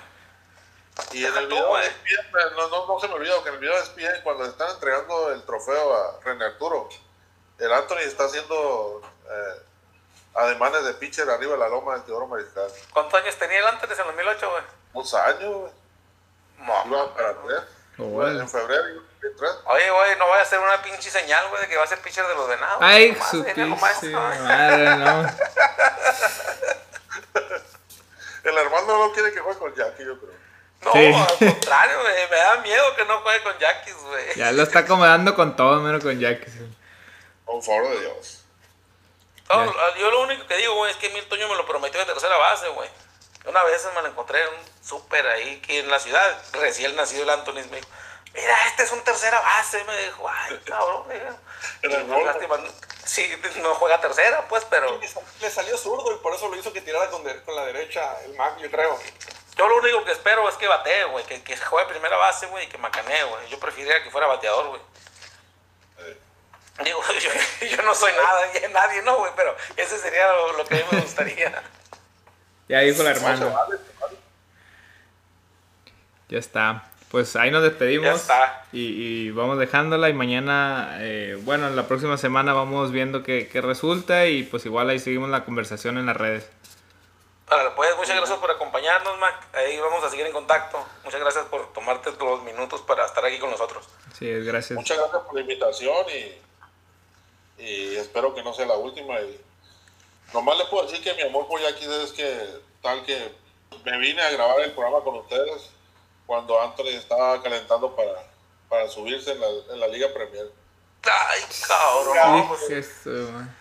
Y en el video güey. despiden, no, no, no se me olvida que en el video despiden cuando le están entregando el trofeo a René Arturo. El Anthony está haciendo eh, ademanes de pitcher arriba de la loma del Teodoro Mariscal. ¿Cuántos años tenía el antes en 2008, güey? Dos años, güey. No, Iba para tres. Órale. En febrero, el 3. Oye, güey, no vaya a ser una pinche señal, güey, de que va a ser pitcher de los venados. Ay, Nomás, su pinche madre, no. El Armando no quiere que juegue con Jackie, yo creo. No, Sí. al contrario, güey. Me da miedo que no juegue con Jackies, güey. Ya lo está acomodando con todo, menos con Jackson. Por favor de Dios. No, yo lo único que digo, güey, es que Mil Toño me lo prometió de tercera base, güey. Una vez me lo encontré en un súper ahí, que en la ciudad, recién nacido el Anthony, me dijo, mira, este es un tercera base, me dijo, ay, cabrón, No, lástima, sí, no juega tercera, pues, pero Le sal- Le salió zurdo y por eso lo hizo que tirara con, de- con la derecha el Mac, yo creo. Yo lo único que espero es que batee, güey, que, que juegue primera base, güey, y que macanee, güey. Yo preferiría que fuera bateador, güey. Digo, yo, yo no soy nada, ya nadie, no, güey, pero ese sería lo, lo que a mí me gustaría. Ya dijo la no hermana. vale, se vale. Ya está. Pues ahí nos despedimos. Ya está. Y, y vamos dejándola. Y mañana, eh, bueno, en la próxima semana vamos viendo qué, qué resulta. Y pues igual ahí seguimos la conversación en las redes. Órale, pues muchas gracias por acompañarnos, Mac. Ahí vamos a seguir en contacto. Muchas gracias por tomarte los minutos para estar aquí con nosotros. Sí, es gracias. Muchas gracias por la invitación y, y espero que no sea la última. Y nomás le puedo decir que mi amor por Jackie es que tal que me vine a grabar el programa con ustedes cuando Anthony estaba calentando para, para subirse en la, en la Liga Premier. Ay, cabrón. Sí, eso, man.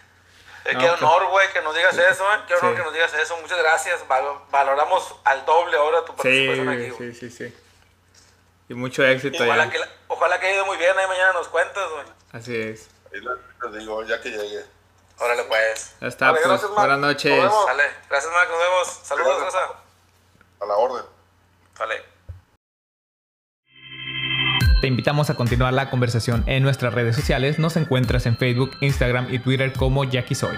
Eh, No, qué pues- honor, güey, que nos digas eso, ¿eh? Qué honor Sí. que nos digas eso. Muchas gracias. Val- valoramos al doble ahora tu Sí, participación aquí, güey. sí, sí, sí. Y mucho éxito Ojalá que, la- ojalá que haya ido muy bien. Ahí mañana nos cuentas, güey. Así es. Ahí les les digo, ya que llegue. Órale, pues. Ya está, Vale, pues. gracias, buenas Nos noches. vemos. Sale. Gracias, Mac. Nos vemos. Saludos. Rosa. A la orden. Sale. Te invitamos a continuar la conversación en nuestras redes sociales. Nos encuentras en Facebook, Instagram y Twitter como Jackie Soy.